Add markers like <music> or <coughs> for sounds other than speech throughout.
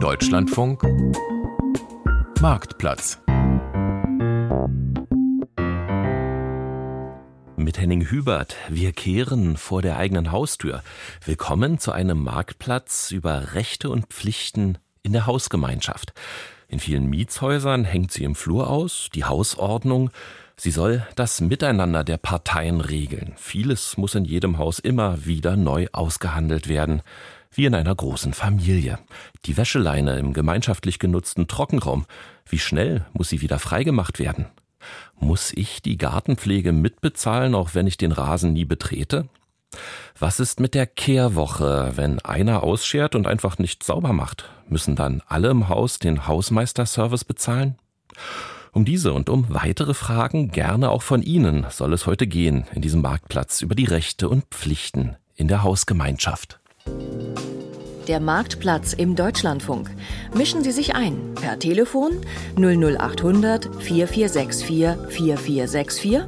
Deutschlandfunk Marktplatz Mit Henning Hubert. Wir kehren vor der eigenen Haustür. Willkommen zu einem Marktplatz über Rechte und Pflichten in der Hausgemeinschaft. In vielen Mietshäusern hängt sie im Flur aus, die Hausordnung. Sie soll das Miteinander der Parteien regeln. Vieles muss in jedem Haus immer wieder neu ausgehandelt werden wie in einer großen Familie. Die Wäscheleine im gemeinschaftlich genutzten Trockenraum. Wie schnell muss sie wieder freigemacht werden? Muss ich die Gartenpflege mitbezahlen, auch wenn ich den Rasen nie betrete? Was ist mit der Kehrwoche, wenn einer ausschert und einfach nicht sauber macht? Müssen dann alle im Haus den Hausmeisterservice bezahlen? Um diese und um weitere Fragen, gerne auch von Ihnen, soll es heute gehen in diesem Marktplatz über die Rechte und Pflichten in der Hausgemeinschaft. Der Marktplatz im Deutschlandfunk. Mischen Sie sich ein per Telefon 00800 4464 4464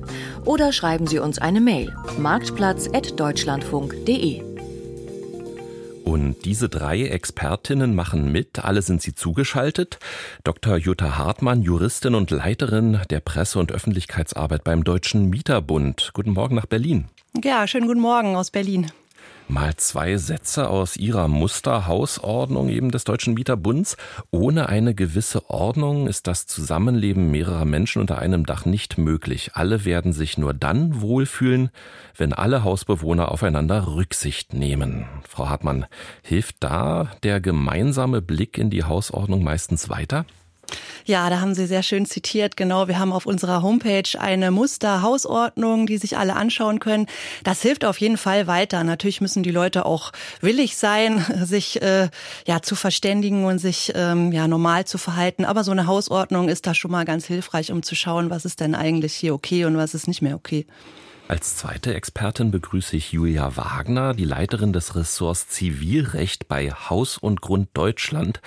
oder schreiben Sie uns eine Mail marktplatz.deutschlandfunk.de. Und diese drei Expertinnen machen mit, alle sind sie zugeschaltet. Dr. Jutta Hartmann, Juristin und Leiterin der Presse- und Öffentlichkeitsarbeit beim Deutschen Mieterbund. Guten Morgen nach Berlin. Ja, schönen guten Morgen aus Berlin mal zwei Sätze aus Ihrer Musterhausordnung eben des Deutschen Mieterbunds. Ohne eine gewisse Ordnung ist das Zusammenleben mehrerer Menschen unter einem Dach nicht möglich. Alle werden sich nur dann wohlfühlen, wenn alle Hausbewohner aufeinander Rücksicht nehmen. Frau Hartmann, hilft da der gemeinsame Blick in die Hausordnung meistens weiter? Ja, da haben Sie sehr schön zitiert. Genau, wir haben auf unserer Homepage eine Musterhausordnung, die sich alle anschauen können. Das hilft auf jeden Fall weiter. Natürlich müssen die Leute auch willig sein, <laughs> sich äh, ja zu verständigen und sich ähm, ja normal zu verhalten. Aber so eine Hausordnung ist da schon mal ganz hilfreich, um zu schauen, was ist denn eigentlich hier okay und was ist nicht mehr okay. Als zweite Expertin begrüße ich Julia Wagner, die Leiterin des Ressorts Zivilrecht bei Haus und Grund Deutschland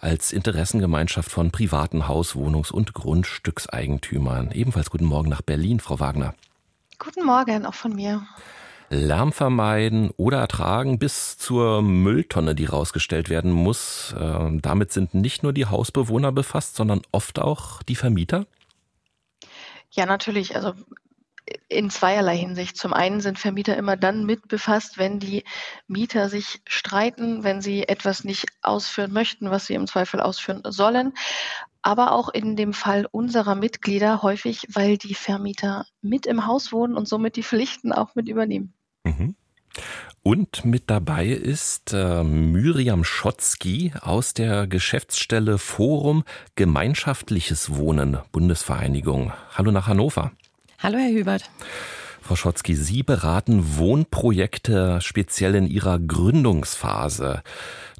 als Interessengemeinschaft von privaten Haus-, Wohnungs- und Grundstückseigentümern. Ebenfalls guten Morgen nach Berlin, Frau Wagner. Guten Morgen, auch von mir. Lärm vermeiden oder ertragen bis zur Mülltonne, die rausgestellt werden muss. Äh, damit sind nicht nur die Hausbewohner befasst, sondern oft auch die Vermieter. Ja, natürlich. Also in zweierlei Hinsicht. Zum einen sind Vermieter immer dann mit befasst, wenn die Mieter sich streiten, wenn sie etwas nicht ausführen möchten, was sie im Zweifel ausführen sollen. Aber auch in dem Fall unserer Mitglieder häufig, weil die Vermieter mit im Haus wohnen und somit die Pflichten auch mit übernehmen. Mhm. Und mit dabei ist äh, Myriam Schotzky aus der Geschäftsstelle Forum Gemeinschaftliches Wohnen Bundesvereinigung. Hallo nach Hannover. Hallo, Herr Hubert. Frau Schotzky, Sie beraten Wohnprojekte speziell in Ihrer Gründungsphase,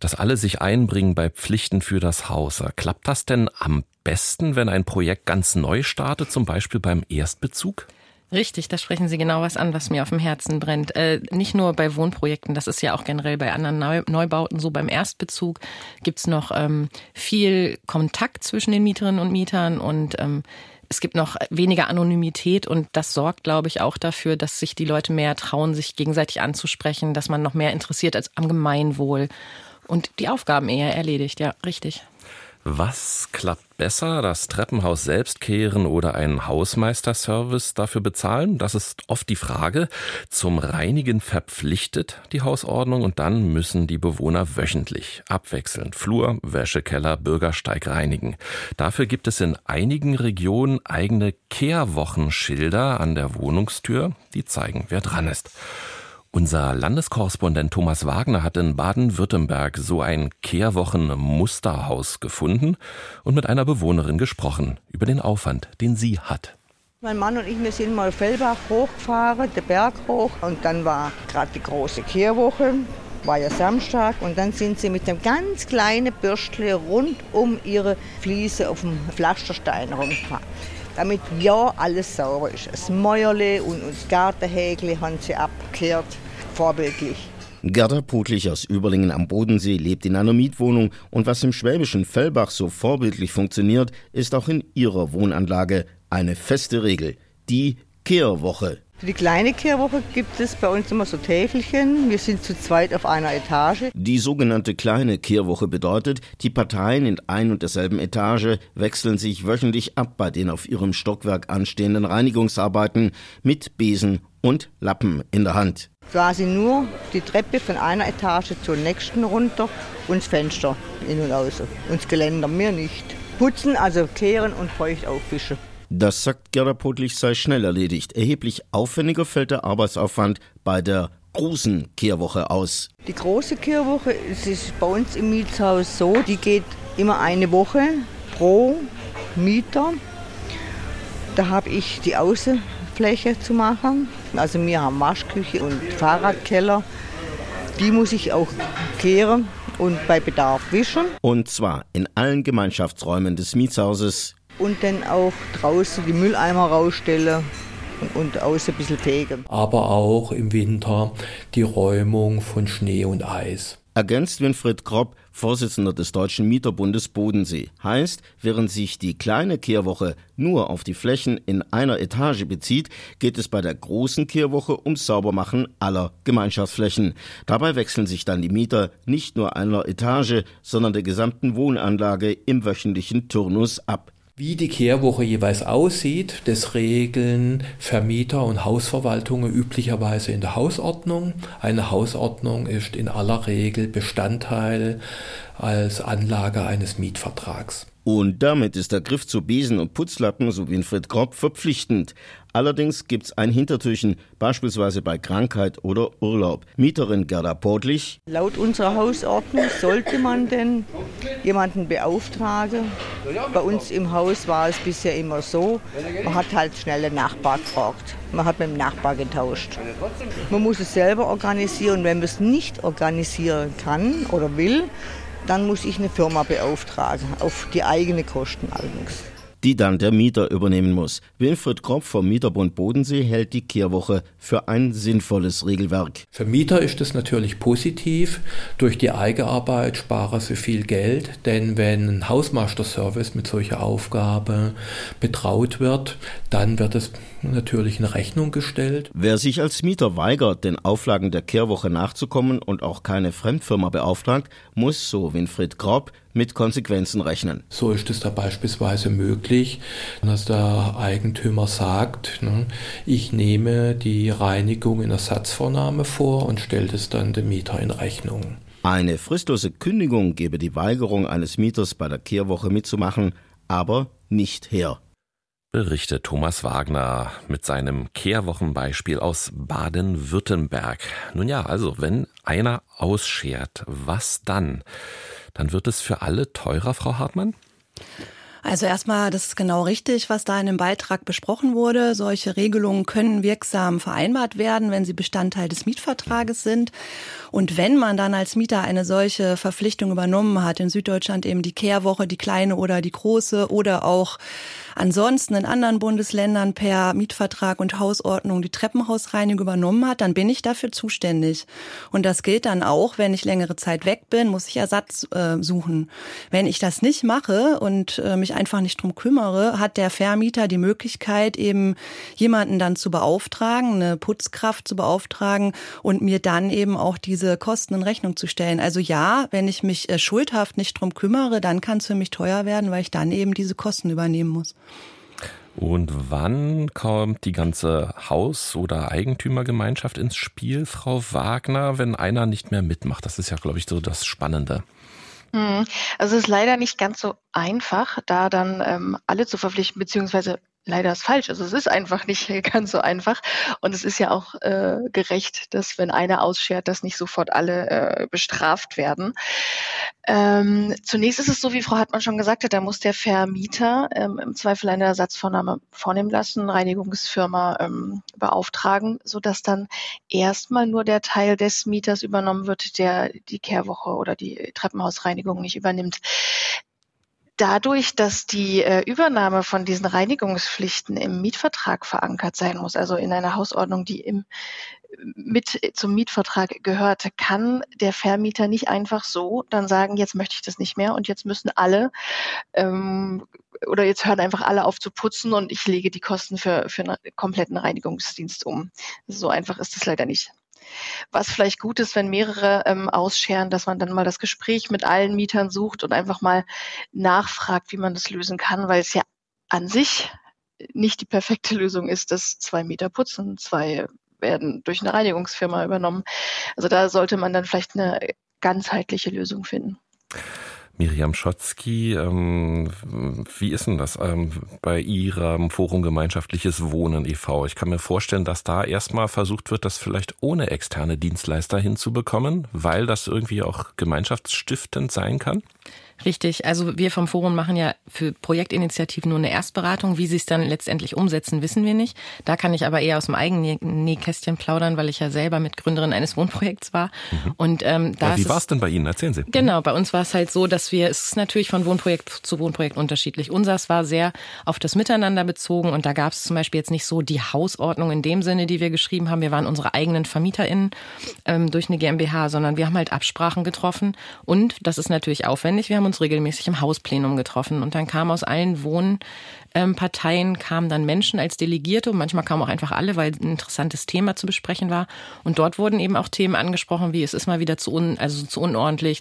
dass alle sich einbringen bei Pflichten für das Haus. Klappt das denn am besten, wenn ein Projekt ganz neu startet, zum Beispiel beim Erstbezug? Richtig, da sprechen Sie genau was an, was mir auf dem Herzen brennt. Äh, nicht nur bei Wohnprojekten, das ist ja auch generell bei anderen Neu Neubauten so. Beim Erstbezug gibt's noch ähm, viel Kontakt zwischen den Mieterinnen und Mietern und ähm, es gibt noch weniger Anonymität und das sorgt, glaube ich, auch dafür, dass sich die Leute mehr trauen, sich gegenseitig anzusprechen, dass man noch mehr interessiert als am Gemeinwohl und die Aufgaben eher erledigt. Ja, richtig. Was klappt besser, das Treppenhaus selbst kehren oder einen Hausmeisterservice dafür bezahlen? Das ist oft die Frage. Zum Reinigen verpflichtet die Hausordnung und dann müssen die Bewohner wöchentlich abwechselnd Flur, Wäschekeller, Bürgersteig reinigen. Dafür gibt es in einigen Regionen eigene Kehrwochenschilder an der Wohnungstür, die zeigen, wer dran ist. Unser Landeskorrespondent Thomas Wagner hat in Baden-Württemberg so ein Kehrwochen-Musterhaus gefunden und mit einer Bewohnerin gesprochen über den Aufwand, den sie hat. Mein Mann und ich, wir sind mal Fellbach hochgefahren, den Berg hoch. Und dann war gerade die große Kehrwoche, war ja Samstag. Und dann sind sie mit einem ganz kleinen Bürstle rund um ihre Fliese auf dem Pflasterstein rumgefahren damit ja alles sauber ist. Das Mäuerle und das Gartenhäkle haben sie abgekehrt vorbildlich. Gerda Putlich aus Überlingen am Bodensee lebt in einer Mietwohnung und was im schwäbischen Fellbach so vorbildlich funktioniert, ist auch in ihrer Wohnanlage eine feste Regel, die Kehrwoche. Für die kleine Kehrwoche gibt es bei uns immer so Täfelchen. Wir sind zu zweit auf einer Etage. Die sogenannte kleine Kehrwoche bedeutet, die Parteien in ein und derselben Etage wechseln sich wöchentlich ab bei den auf ihrem Stockwerk anstehenden Reinigungsarbeiten mit Besen und Lappen in der Hand. Quasi nur die Treppe von einer Etage zur nächsten runter und das Fenster in und aus. Und das Geländer, mehr nicht. Putzen, also kehren und feucht aufwischen. Das sagt Gerda Potlich sei schnell erledigt. Erheblich aufwendiger fällt der Arbeitsaufwand bei der großen Kehrwoche aus. Die große Kehrwoche es ist bei uns im Mietshaus so, die geht immer eine Woche pro Mieter. Da habe ich die Außenfläche zu machen. Also wir haben Waschküche und Fahrradkeller. Die muss ich auch kehren und bei Bedarf wischen. Und zwar in allen Gemeinschaftsräumen des Mietshauses und dann auch draußen die Mülleimer rausstellen und, und außen ein bisschen fegen. Aber auch im Winter die Räumung von Schnee und Eis. Ergänzt Winfried Kropp, Vorsitzender des Deutschen Mieterbundes Bodensee. Heißt, während sich die kleine Kehrwoche nur auf die Flächen in einer Etage bezieht, geht es bei der großen Kehrwoche ums Saubermachen aller Gemeinschaftsflächen. Dabei wechseln sich dann die Mieter nicht nur einer Etage, sondern der gesamten Wohnanlage im wöchentlichen Turnus ab. Wie die Kehrwoche jeweils aussieht, das regeln Vermieter und Hausverwaltungen üblicherweise in der Hausordnung. Eine Hausordnung ist in aller Regel Bestandteil als Anlage eines Mietvertrags. Und damit ist der Griff zu Besen und Putzlappen, so Winfried Kropp, verpflichtend. Allerdings gibt's ein Hintertürchen, beispielsweise bei Krankheit oder Urlaub. Mieterin Gerda Portlich. Laut unserer Hausordnung sollte man denn jemanden beauftragen. Bei uns im Haus war es bisher immer so, man hat halt schnell den Nachbar gefragt. Man hat mit dem Nachbar getauscht. Man muss es selber organisieren. Wenn man es nicht organisieren kann oder will, dann muss ich eine Firma beauftragen, auf die eigene Kosten allerdings. Die dann der Mieter übernehmen muss. Wilfried Kropp vom Mieterbund Bodensee hält die Kehrwoche für ein sinnvolles Regelwerk. Für Mieter ist es natürlich positiv. Durch die Eigenarbeit sparen sie viel Geld, denn wenn ein Hausmeisterservice mit solcher Aufgabe betraut wird, dann wird es natürlich in Rechnung gestellt. Wer sich als Mieter weigert, den Auflagen der Kehrwoche nachzukommen und auch keine Fremdfirma beauftragt, muss, so Winfried Kropp, mit Konsequenzen rechnen. So ist es da beispielsweise möglich, dass der Eigentümer sagt, ne, ich nehme die Reinigung in Ersatzvornahme vor und stellt es dann dem Mieter in Rechnung. Eine fristlose Kündigung gebe die Weigerung eines Mieters bei der Kehrwoche mitzumachen, aber nicht her berichtet Thomas Wagner mit seinem Kehrwochenbeispiel aus Baden-Württemberg. Nun ja, also wenn einer ausschert, was dann? Dann wird es für alle teurer, Frau Hartmann? Also erstmal, das ist genau richtig, was da in dem Beitrag besprochen wurde. Solche Regelungen können wirksam vereinbart werden, wenn sie Bestandteil des Mietvertrages sind. Und wenn man dann als Mieter eine solche Verpflichtung übernommen hat, in Süddeutschland eben die Kehrwoche, die kleine oder die große oder auch ansonsten in anderen Bundesländern per Mietvertrag und Hausordnung die Treppenhausreinigung übernommen hat, dann bin ich dafür zuständig. Und das gilt dann auch, wenn ich längere Zeit weg bin, muss ich Ersatz äh, suchen. Wenn ich das nicht mache und äh, mich einfach nicht drum kümmere, hat der Vermieter die Möglichkeit, eben jemanden dann zu beauftragen, eine Putzkraft zu beauftragen und mir dann eben auch diese Kosten in Rechnung zu stellen. Also ja, wenn ich mich äh, schuldhaft nicht drum kümmere, dann kann es für mich teuer werden, weil ich dann eben diese Kosten übernehmen muss. Und wann kommt die ganze Haus- oder Eigentümergemeinschaft ins Spiel, Frau Wagner, wenn einer nicht mehr mitmacht? Das ist ja, glaube ich, so das Spannende. Hm. Also es ist leider nicht ganz so einfach, da dann ähm, alle zu verpflichten, beziehungsweise leider ist falsch. Also es ist einfach nicht <laughs> ganz so einfach. Und es ist ja auch äh, gerecht, dass wenn einer ausschert, dass nicht sofort alle äh, bestraft werden. Ähm, zunächst ist es so, wie Frau Hartmann schon gesagt hat, da muss der Vermieter ähm, im Zweifel eine Ersatzvornahme vornehmen lassen, Reinigungsfirma ähm, beauftragen, sodass dann erstmal nur der Teil des Mieters übernommen wird, der die Kehrwoche oder die Treppenhausreinigung nicht übernimmt dadurch, dass die äh, Übernahme von diesen Reinigungspflichten im Mietvertrag verankert sein muss, also in einer Hausordnung, die im mit zum Mietvertrag gehört, kann der Vermieter nicht einfach so dann sagen, jetzt möchte ich das nicht mehr und jetzt müssen alle ähm, oder jetzt hören einfach alle auf zu putzen und ich lege die Kosten für, für einen kompletten Reinigungsdienst um. So einfach ist es leider nicht. Was vielleicht gut ist, wenn mehrere ähm, ausscheren, dass man dann mal das Gespräch mit allen Mietern sucht und einfach mal nachfragt, wie man das lösen kann, weil es ja an sich nicht die perfekte Lösung ist, dass zwei Mieter putzen, zwei werden durch eine Reinigungsfirma übernommen. Also da sollte man dann vielleicht eine ganzheitliche Lösung finden. Miriam Schotzki, ähm, wie ist denn das ähm, bei Ihrem Forum Gemeinschaftliches Wohnen e.V.? Ich kann mir vorstellen, dass da erstmal versucht wird, das vielleicht ohne externe Dienstleister hinzubekommen, weil das irgendwie auch gemeinschaftsstiftend sein kann? Richtig. Also wir vom Forum machen ja für Projektinitiativen nur eine Erstberatung. Wie sie es dann letztendlich umsetzen, wissen wir nicht. Da kann ich aber eher aus dem eigenen Nähkästchen plaudern, weil ich ja selber Mitgründerin eines Wohnprojekts war. Mhm. Und ähm, da ja, wie war es denn bei Ihnen? Erzählen Sie. Genau, bei uns war es halt so, dass wir, es ist natürlich von Wohnprojekt zu Wohnprojekt unterschiedlich. Unseres war sehr auf das Miteinander bezogen und da gab es zum Beispiel jetzt nicht so die Hausordnung in dem Sinne, die wir geschrieben haben. Wir waren unsere eigenen VermieterInnen ähm, durch eine GmbH, sondern wir haben halt Absprachen getroffen und das ist natürlich aufwendig. Wir haben uns regelmäßig im Hausplenum getroffen und dann kamen aus allen Wohnparteien kamen dann Menschen als Delegierte und manchmal kamen auch einfach alle, weil ein interessantes Thema zu besprechen war. Und dort wurden eben auch Themen angesprochen, wie es ist mal wieder zu un, also zu unordentlich,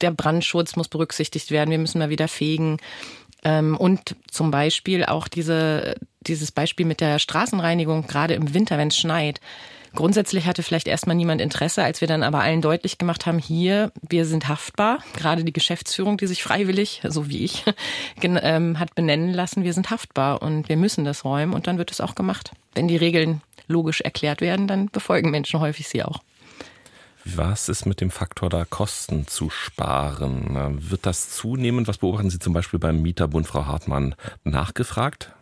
der Brandschutz muss berücksichtigt werden, wir müssen mal wieder fegen. Ähm, und zum Beispiel auch diese, dieses Beispiel mit der Straßenreinigung, gerade im Winter, wenn es schneit Grundsätzlich hatte vielleicht erstmal niemand Interesse, als wir dann aber allen deutlich gemacht haben, hier, wir sind haftbar. Gerade die Geschäftsführung, die sich freiwillig, so wie ich, <laughs> ähm, hat benennen lassen, wir sind haftbar und wir müssen das räumen und dann wird es auch gemacht. Wenn die Regeln logisch erklärt werden, dann befolgen Menschen häufig sie auch. Was ist mit dem Faktor da Kosten zu sparen? Wird das zunehmend? Was beobachten Sie zum Beispiel beim Mieterbund, Frau Hartmann, nachgefragt?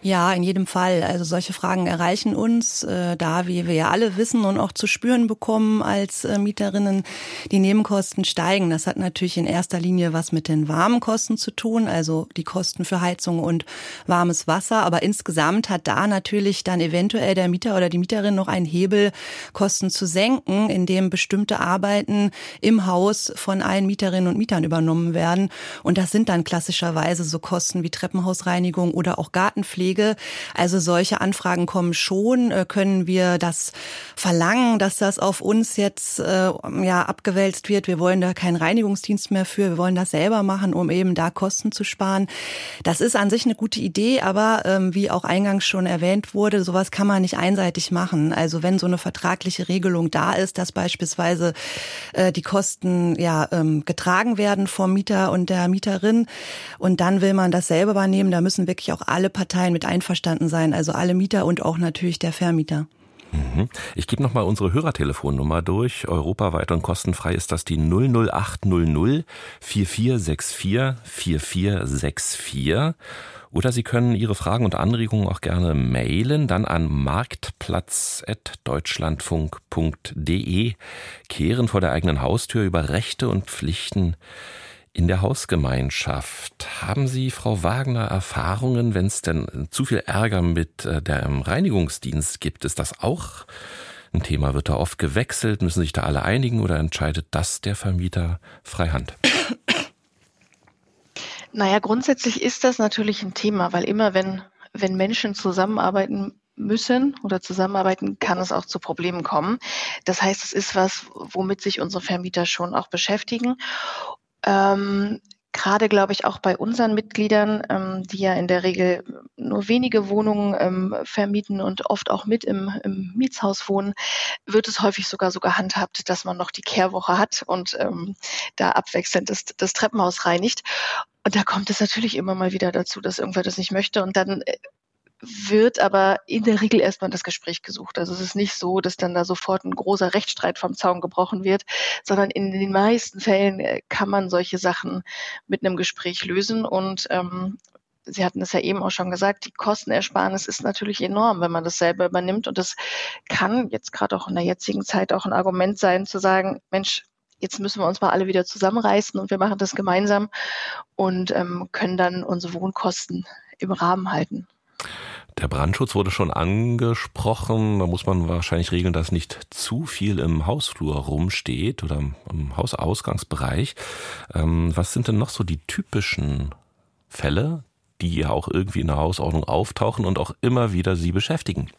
Ja, in jedem Fall. Also solche Fragen erreichen uns, äh, da wie wir ja alle wissen und auch zu spüren bekommen als äh, Mieterinnen, die Nebenkosten steigen. Das hat natürlich in erster Linie was mit den warmen Kosten zu tun, also die Kosten für Heizung und warmes Wasser. Aber insgesamt hat da natürlich dann eventuell der Mieter oder die Mieterin noch einen Hebel, Kosten zu senken, indem bestimmte Arbeiten im Haus von allen Mieterinnen und Mietern übernommen werden. Und das sind dann klassischerweise so Kosten wie Treppenhausreinigung oder auch Gartenpflege Pflege. Also solche Anfragen kommen schon. Äh, können wir das verlangen, dass das auf uns jetzt äh, ja abgewälzt wird? Wir wollen da keinen Reinigungsdienst mehr für. Wir wollen das selber machen, um eben da Kosten zu sparen. Das ist an sich eine gute Idee, aber ähm, wie auch eingangs schon erwähnt wurde, sowas kann man nicht einseitig machen. Also wenn so eine vertragliche Regelung da ist, dass beispielsweise äh, die Kosten ja ähm, getragen werden vom Mieter und der Mieterin und dann will man das selber übernehmen, da müssen wirklich auch alle Parteien mit einverstanden sein, also alle Mieter und auch natürlich der Vermieter. Mhm. Ich gebe nochmal unsere Hörertelefonnummer durch. Europaweit und kostenfrei ist das die 00800 4464 4464. Oder Sie können Ihre Fragen und Anregungen auch gerne mailen, dann an marktplatz.deutschlandfunk.de. Kehren vor der eigenen Haustür über Rechte und Pflichten in der Hausgemeinschaft. Haben Sie, Frau Wagner, Erfahrungen, wenn es denn zu viel Ärger mit äh, dem Reinigungsdienst gibt? Ist das auch ein Thema? Wird da oft gewechselt? Müssen sich da alle einigen oder entscheidet das der Vermieter freihand? Naja, grundsätzlich ist das natürlich ein Thema, weil immer wenn, wenn Menschen zusammenarbeiten müssen oder zusammenarbeiten, kann es auch zu Problemen kommen. Das heißt, es ist was, womit sich unsere Vermieter schon auch beschäftigen. Ähm, Gerade, glaube ich, auch bei unseren Mitgliedern, ähm, die ja in der Regel nur wenige Wohnungen ähm, vermieten und oft auch mit im, im, Mietshaus wohnen, wird es häufig sogar so gehandhabt, dass man noch die Kehrwoche hat und ähm, da abwechselnd das, das Treppenhaus reinigt. Und da kommt es natürlich immer mal wieder dazu, dass irgendwer das nicht möchte. Und dann äh, wird aber in der Regel erstmal das Gespräch gesucht. Also es ist nicht so, dass dann da sofort ein großer Rechtsstreit vom Zaun gebrochen wird, sondern in den meisten Fällen äh, kann man solche Sachen mit einem Gespräch lösen. Und ähm, Sie hatten es ja eben auch schon gesagt, die Kostenersparnis ist natürlich enorm, wenn man das selber übernimmt. Und das kann jetzt gerade auch in der jetzigen Zeit auch ein Argument sein, zu sagen, Mensch, jetzt müssen wir uns mal alle wieder zusammenreißen und wir machen das gemeinsam und ähm, können dann unsere Wohnkosten im Rahmen halten. Der Brandschutz wurde schon angesprochen. Da muss man wahrscheinlich regeln, dass nicht zu viel im Hausflur rumsteht oder im Hausausgangsbereich. Ähm, was sind denn noch so die typischen Fälle, die ja auch irgendwie in der Hausordnung auftauchen und auch immer wieder Sie beschäftigen?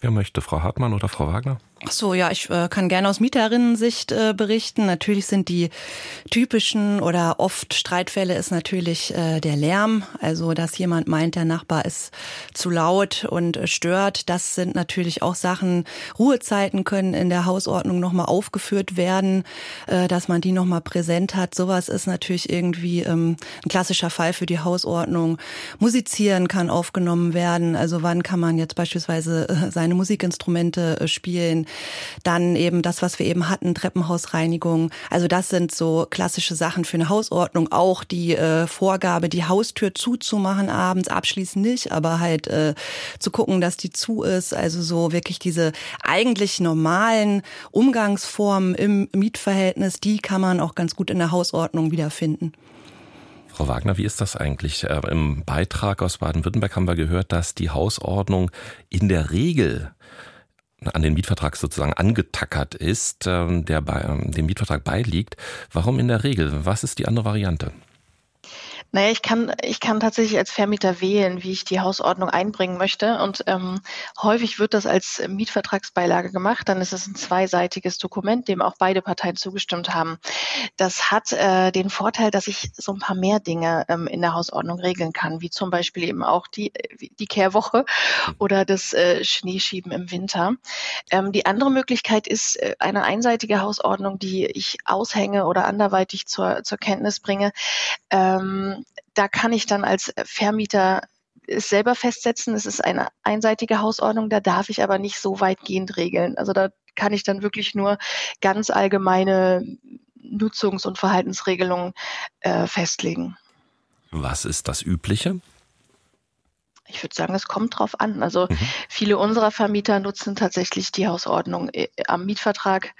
Wer möchte, Frau Hartmann oder Frau Wagner? So, ja, ich äh, kann gerne aus Mieterinnensicht äh, berichten. Natürlich sind die typischen oder oft Streitfälle ist natürlich äh, der Lärm, also dass jemand meint, der Nachbar ist zu laut und äh, stört. Das sind natürlich auch Sachen. Ruhezeiten können in der Hausordnung nochmal aufgeführt werden, äh, dass man die nochmal präsent hat. Sowas ist natürlich irgendwie ähm, ein klassischer Fall für die Hausordnung. Musizieren kann aufgenommen werden. Also wann kann man jetzt beispielsweise äh, seine Musikinstrumente spielen? Dann eben das, was wir eben hatten, Treppenhausreinigung. Also das sind so klassische Sachen für eine Hausordnung. Auch die äh, Vorgabe, die Haustür zuzumachen abends, abschließend nicht, aber halt äh, zu gucken, dass die zu ist. Also so wirklich diese eigentlich normalen Umgangsformen im Mietverhältnis, die kann man auch ganz gut in der Hausordnung wiederfinden. Frau Wagner, wie ist das eigentlich? Äh, Im Beitrag aus Baden-Württemberg haben wir gehört, dass die Hausordnung in der Regel an den Mietvertrag sozusagen angetackert ist, ähm, der bei, ähm, dem Mietvertrag beiliegt. Warum in der Regel? Was ist die andere Variante? Naja, ich kann, ich kann tatsächlich als Vermieter wählen, wie ich die Hausordnung einbringen möchte. Und ähm, häufig wird das als Mietvertragsbeilage gemacht. Dann ist es ein zweiseitiges Dokument, dem auch beide Parteien zugestimmt haben. Das hat äh, den Vorteil, dass ich so ein paar mehr Dinge ähm, in der Hausordnung regeln kann, wie zum Beispiel eben auch die, die Kehrwoche mhm. oder das äh, Schneeschieben im Winter. Ähm, die andere Möglichkeit ist äh, eine einseitige Hausordnung, die ich aushänge oder anderweitig zur, zur Kenntnis bringe. Ähm, da kann ich dann als Vermieter es selber festsetzen. Es ist eine einseitige Hausordnung, da darf ich aber nicht so weitgehend regeln. Also da kann ich dann wirklich nur ganz allgemeine Nutzungs- und Verhaltensregelungen äh, festlegen. Was ist das Übliche? Ich würde sagen, es kommt drauf an. Also mhm. viele unserer Vermieter nutzen tatsächlich die Hausordnung äh, am Mietvertrag.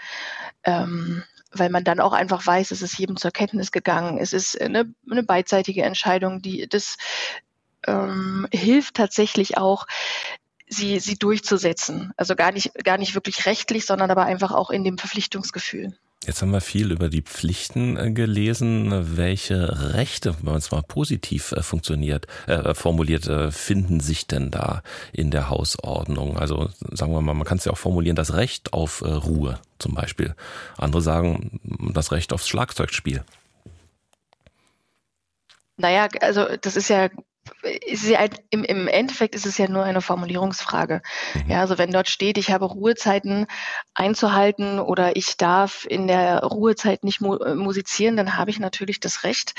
Ähm, weil man dann auch einfach weiß, es ist jedem zur Kenntnis gegangen. Es ist eine, eine beidseitige Entscheidung, die das ähm, hilft tatsächlich auch, sie, sie durchzusetzen. Also gar nicht, gar nicht wirklich rechtlich, sondern aber einfach auch in dem Verpflichtungsgefühl. Jetzt haben wir viel über die Pflichten äh, gelesen. Welche Rechte, wenn man es mal positiv äh, funktioniert, äh, formuliert, äh, finden sich denn da in der Hausordnung? Also sagen wir mal, man kann es ja auch formulieren, das Recht auf Ruhe zum Beispiel. Andere sagen das Recht aufs Schlagzeugspiel. Naja, also das ist ja ein, im, im Endeffekt ist es ja nur eine Formulierungsfrage. Mhm. Ja, also wenn dort steht, ich habe Ruhezeiten einzuhalten oder ich darf in der Ruhezeit nicht mu äh, musizieren, dann habe ich natürlich das Recht,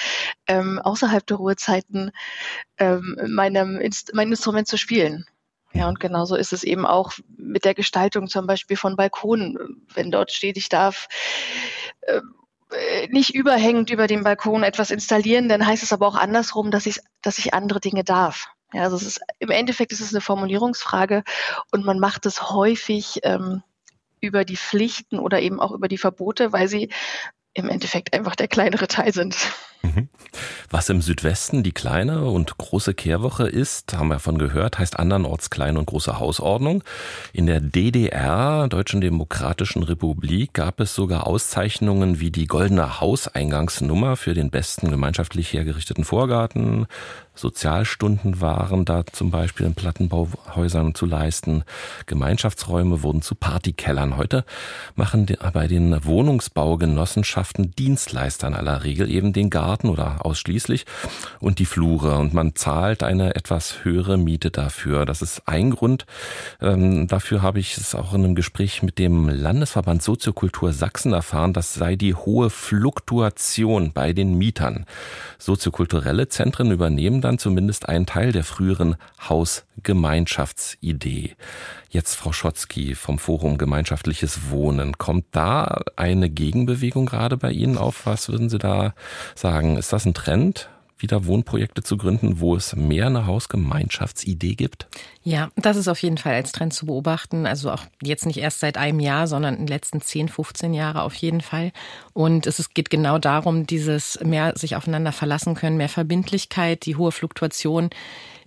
ähm, außerhalb der Ruhezeiten ähm, meinem Inst mein Instrument zu spielen. Ja, und genauso ist es eben auch mit der Gestaltung zum Beispiel von Balkonen. Wenn dort steht, ich darf äh, nicht überhängend über dem Balkon etwas installieren, dann heißt es aber auch andersrum, dass ich, dass ich andere Dinge darf. Ja, also es ist, im Endeffekt ist es eine Formulierungsfrage und man macht es häufig ähm, über die Pflichten oder eben auch über die Verbote, weil sie im Endeffekt einfach der kleinere Teil sind. Mhm. Was im Südwesten die kleine und große Kehrwoche ist, haben wir davon gehört, heißt andernorts kleine und große Hausordnung. In der DDR, Deutschen Demokratischen Republik, gab es sogar Auszeichnungen wie die Goldene Hauseingangsnummer für den besten gemeinschaftlich hergerichteten Vorgarten, Sozialstunden waren da zum Beispiel in Plattenbauhäusern zu leisten. Gemeinschaftsräume wurden zu Partykellern. Heute machen bei den Wohnungsbaugenossenschaften Dienstleister in aller Regel eben den Garten oder ausschließlich und die Flure. Und man zahlt eine etwas höhere Miete dafür. Das ist ein Grund. Ähm, dafür habe ich es auch in einem Gespräch mit dem Landesverband Soziokultur Sachsen erfahren. Das sei die hohe Fluktuation bei den Mietern. Soziokulturelle Zentren übernehmen dann zumindest einen Teil der früheren Hausgemeinschaftsidee. Jetzt Frau Schotzki vom Forum Gemeinschaftliches Wohnen. Kommt da eine Gegenbewegung gerade bei Ihnen auf? Was würden Sie da sagen? Ist das ein Trend? Wieder Wohnprojekte zu gründen, wo es mehr eine Hausgemeinschaftsidee gibt? Ja, das ist auf jeden Fall als Trend zu beobachten. Also auch jetzt nicht erst seit einem Jahr, sondern in den letzten 10, 15 Jahre auf jeden Fall. Und es geht genau darum, dieses mehr sich aufeinander verlassen können, mehr Verbindlichkeit, die hohe Fluktuation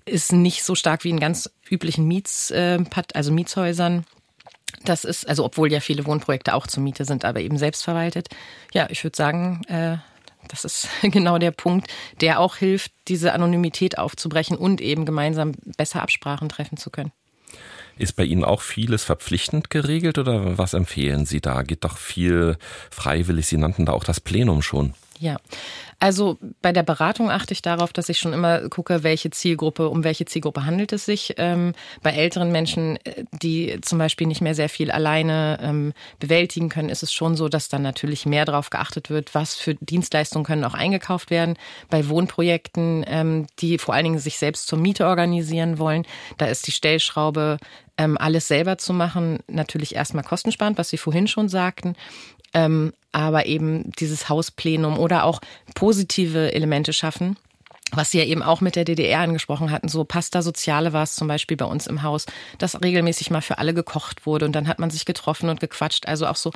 ist nicht so stark wie in ganz üblichen Miets, äh, also Mietshäusern. Das ist, also obwohl ja viele Wohnprojekte auch zur Miete sind, aber eben selbstverwaltet. Ja, ich würde sagen, äh, das ist <laughs> genau der Punkt, der auch hilft, diese Anonymität aufzubrechen und eben gemeinsam besser Absprachen treffen zu können. Ist bei Ihnen auch vieles verpflichtend geregelt oder was empfehlen Sie da? Geht doch viel freiwillig. Sie nannten da auch das Plenum schon. Ja, also bei der Beratung achte ich darauf, dass ich schon immer gucke, welche Zielgruppe, um welche Zielgruppe handelt es sich. Ähm, bei älteren Menschen, äh, die zum Beispiel nicht mehr sehr viel alleine ähm, bewältigen können, ist es schon so, dass dann natürlich mehr darauf geachtet wird, was für Dienstleistungen können auch eingekauft werden. Bei Wohnprojekten, ähm, die vor allen Dingen sich selbst zur Miete organisieren wollen, da ist die Stellschraube ähm, alles selber zu machen, natürlich erstmal kostensparend, was Sie vorhin schon sagten. Ähm, aber eben dieses Hausplenum oder auch positive Elemente schaffen. Was Sie ja eben auch mit der DDR angesprochen hatten, so Pasta Soziale war es zum Beispiel bei uns im Haus, dass regelmäßig mal für alle gekocht wurde und dann hat man sich getroffen und gequatscht. Also auch so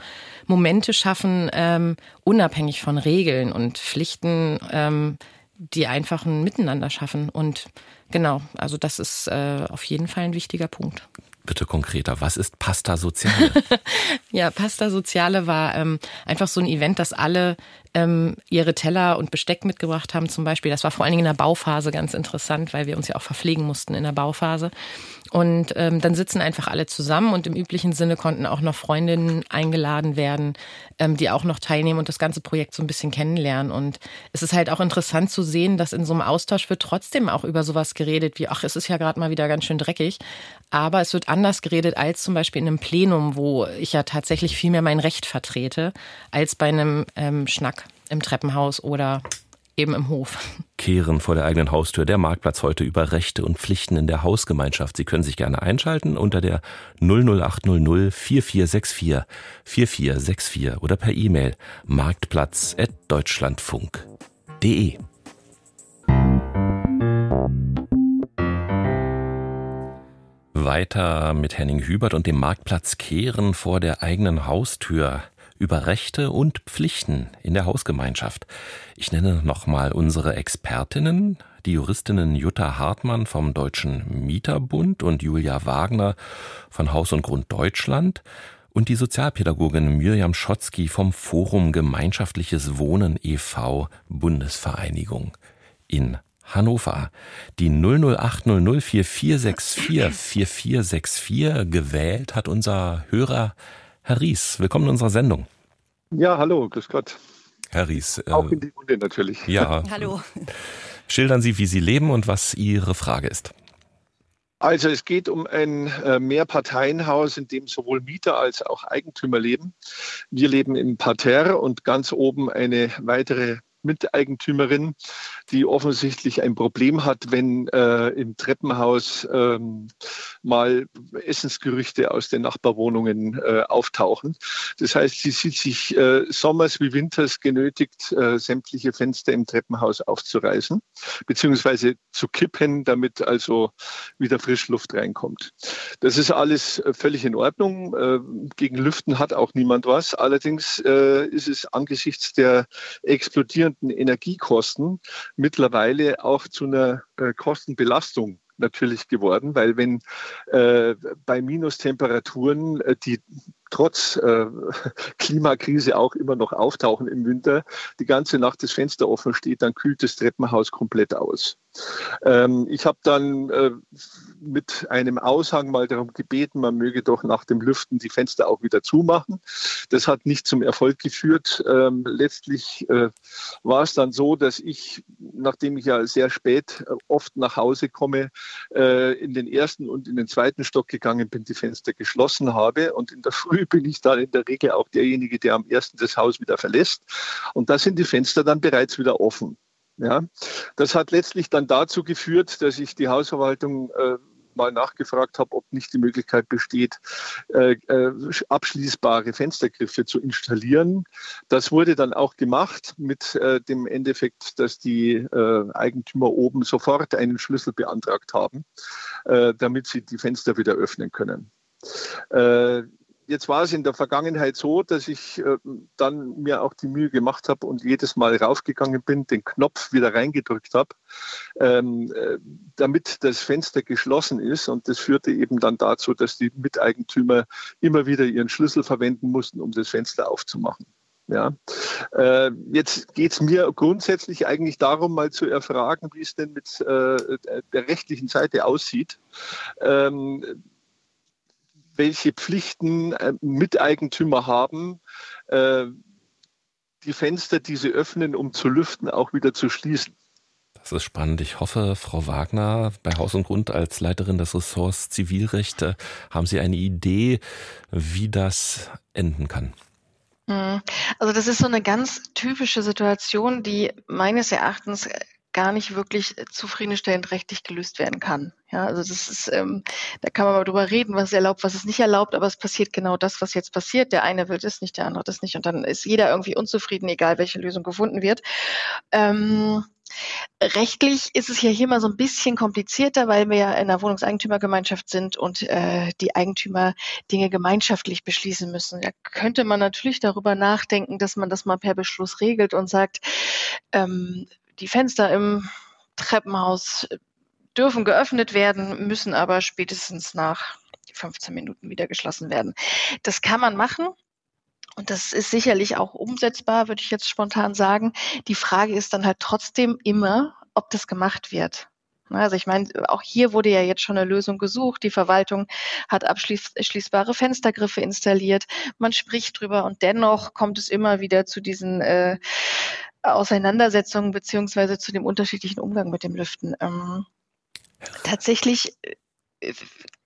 Momente schaffen, ähm, unabhängig von Regeln und Pflichten, ähm, die einfach ein Miteinander schaffen. Und genau, also das ist äh, auf jeden Fall ein wichtiger Punkt bitte konkreter. Was ist Pasta Soziale? <laughs> ja, Pasta Soziale war ähm, einfach so ein Event, dass alle ähm, ihre Teller und Besteck mitgebracht haben zum Beispiel. Das war vor allen Dingen in der Bauphase ganz interessant, weil wir uns ja auch verpflegen mussten in der Bauphase. Und ähm, dann sitzen einfach alle zusammen und im üblichen Sinne konnten auch noch Freundinnen eingeladen werden, ähm, die auch noch teilnehmen und das ganze Projekt so ein bisschen kennenlernen. Und es ist halt auch interessant zu sehen, dass in so einem Austausch wird trotzdem auch über sowas geredet wie, ach, es ist ja gerade mal wieder ganz schön dreckig. Aber es wird anders geredet als zum Beispiel in einem Plenum, wo ich ja tatsächlich viel mehr mein Recht vertrete, als bei einem ähm, Schnack im Treppenhaus oder eben im Hof. Kehren vor der eigenen Haustür. Der Marktplatz heute über Rechte und Pflichten in der Hausgemeinschaft. Sie können sich gerne einschalten unter der 00800 4464 4464 oder per E-Mail marktplatz.deutschlandfunk.de. Weiter mit Henning Hubert und dem Marktplatz Kehren vor der eigenen Haustür über Rechte und Pflichten in der Hausgemeinschaft. Ich nenne nochmal unsere Expertinnen, die Juristinnen Jutta Hartmann vom Deutschen Mieterbund und Julia Wagner von Haus und Grund Deutschland und die Sozialpädagogin Mirjam Schotzky vom Forum Gemeinschaftliches Wohnen e.V. Bundesvereinigung in Hannover. Die 008004464 4464 gewählt hat unser Hörer Herr Ries, willkommen in unserer Sendung. Ja, hallo, grüß Gott. Herr Ries. Äh, Auch in die Runde natürlich. Ja. <laughs> hallo. Schildern Sie, wie Sie leben und was Ihre Frage ist. Also es geht um ein äh, Mehrparteienhaus, in dem sowohl Mieter als auch Eigentümer leben. Wir leben im Parterre und ganz oben eine weitere Miteigentümerin, die offensichtlich ein Problem hat, wenn äh, im Treppenhaus ähm, mal Essensgerüchte aus den Nachbarwohnungen äh, auftauchen. Das heißt, sie sieht sich äh, sommers wie winters genötigt, äh, sämtliche Fenster im Treppenhaus aufzureißen, beziehungsweise zu kippen, damit also wieder Frischluft reinkommt. Das ist alles äh, völlig in Ordnung. Äh, gegen Lüften hat auch niemand was. Allerdings ist es angesichts der explodierenden steigenden Energiekosten mittlerweile auch zu einer äh, Kostenbelastung natürlich geworden, weil wenn äh, bei Minustemperaturen äh, die trotz äh, <laughs> Klimakrise auch immer noch auftauchen im Winter, die ganze Nacht das Fenster offen steht, dann kühlt das Treppenhaus komplett aus. Ähm, ich habe dann äh, mit einem Aushang mal darum gebeten, man möge doch nach dem Lüften die Fenster auch wieder zumachen. Das hat nicht zum Erfolg geführt. Ähm, letztlich äh, war es dann so, dass ich, nachdem ich ja sehr spät äh, oft nach Hause komme, äh, in den ersten und in den zweiten Stock gegangen bin, die Fenster geschlossen habe und in der Früh früh bin ich dann in der Regel auch derjenige, der am ersten das Haus wieder verlässt. Und da sind die Fenster dann bereits wieder offen. Ja, das hat letztlich dann dazu geführt, dass ich die Hausverwaltung äh, mal nachgefragt habe, ob nicht die Möglichkeit besteht, äh, äh, abschließbare Fenstergriffe zu installieren. Das wurde dann auch gemacht mit äh, dem Endeffekt, dass die äh, Eigentümer oben sofort einen Schlüssel beantragt haben, äh, damit sie die Fenster wieder öffnen können. Jetzt war es in der Vergangenheit so, dass ich äh, dann mir auch die Mühe gemacht habe und jedes Mal raufgegangen bin, den Knopf wieder reingedrückt habe, ähm, äh, damit das Fenster geschlossen ist. Und das führte eben dann dazu, dass die Miteigentümer immer wieder ihren Schlüssel verwenden mussten, um das Fenster aufzumachen. Ja, äh, jetzt geht es mir grundsätzlich eigentlich darum, mal zu erfragen, wie es denn mit äh, der rechtlichen Seite aussieht. Ähm, welche Pflichten äh, Miteigentümer haben, äh, die Fenster, die sie öffnen, um zu lüften, auch wieder zu schließen. Das ist spannend. Ich hoffe, Frau Wagner, bei Haus und Grund als Leiterin des Ressorts Zivilrechte, haben Sie eine Idee, wie das enden kann? Hm. Also das ist so eine ganz typische Situation, die meines Erachtens gar nicht wirklich zufriedenstellend rechtlich gelöst werden kann. Ja, also das ist, ähm, da kann man mal drüber reden, was erlaubt, was ist nicht erlaubt, aber es passiert genau das, was jetzt passiert. Der eine will das nicht, der andere das nicht und dann ist jeder irgendwie unzufrieden, egal welche Lösung gefunden wird. Ähm, Rechtlich ist es ja hier mal so ein bisschen komplizierter, weil wir ja in einer Wohnungseigentümergemeinschaft sind und äh, die Eigentümer Dinge gemeinschaftlich beschließen müssen. Da könnte man natürlich darüber nachdenken, dass man das mal per Beschluss regelt und sagt, ähm, die Fenster im Treppenhaus dürfen geöffnet werden, müssen aber spätestens nach 15 Minuten wieder geschlossen werden. Das kann man machen. Und das ist sicherlich auch umsetzbar, würde ich jetzt spontan sagen. Die Frage ist dann halt trotzdem immer, ob das gemacht wird. Also ich meine, auch hier wurde ja jetzt schon eine Lösung gesucht. Die Verwaltung hat abschließbare Fenstergriffe installiert. Man spricht drüber und dennoch kommt es immer wieder zu diesen äh, Auseinandersetzungen beziehungsweise zu dem unterschiedlichen Umgang mit dem Lüften. Ähm, tatsächlich. Äh,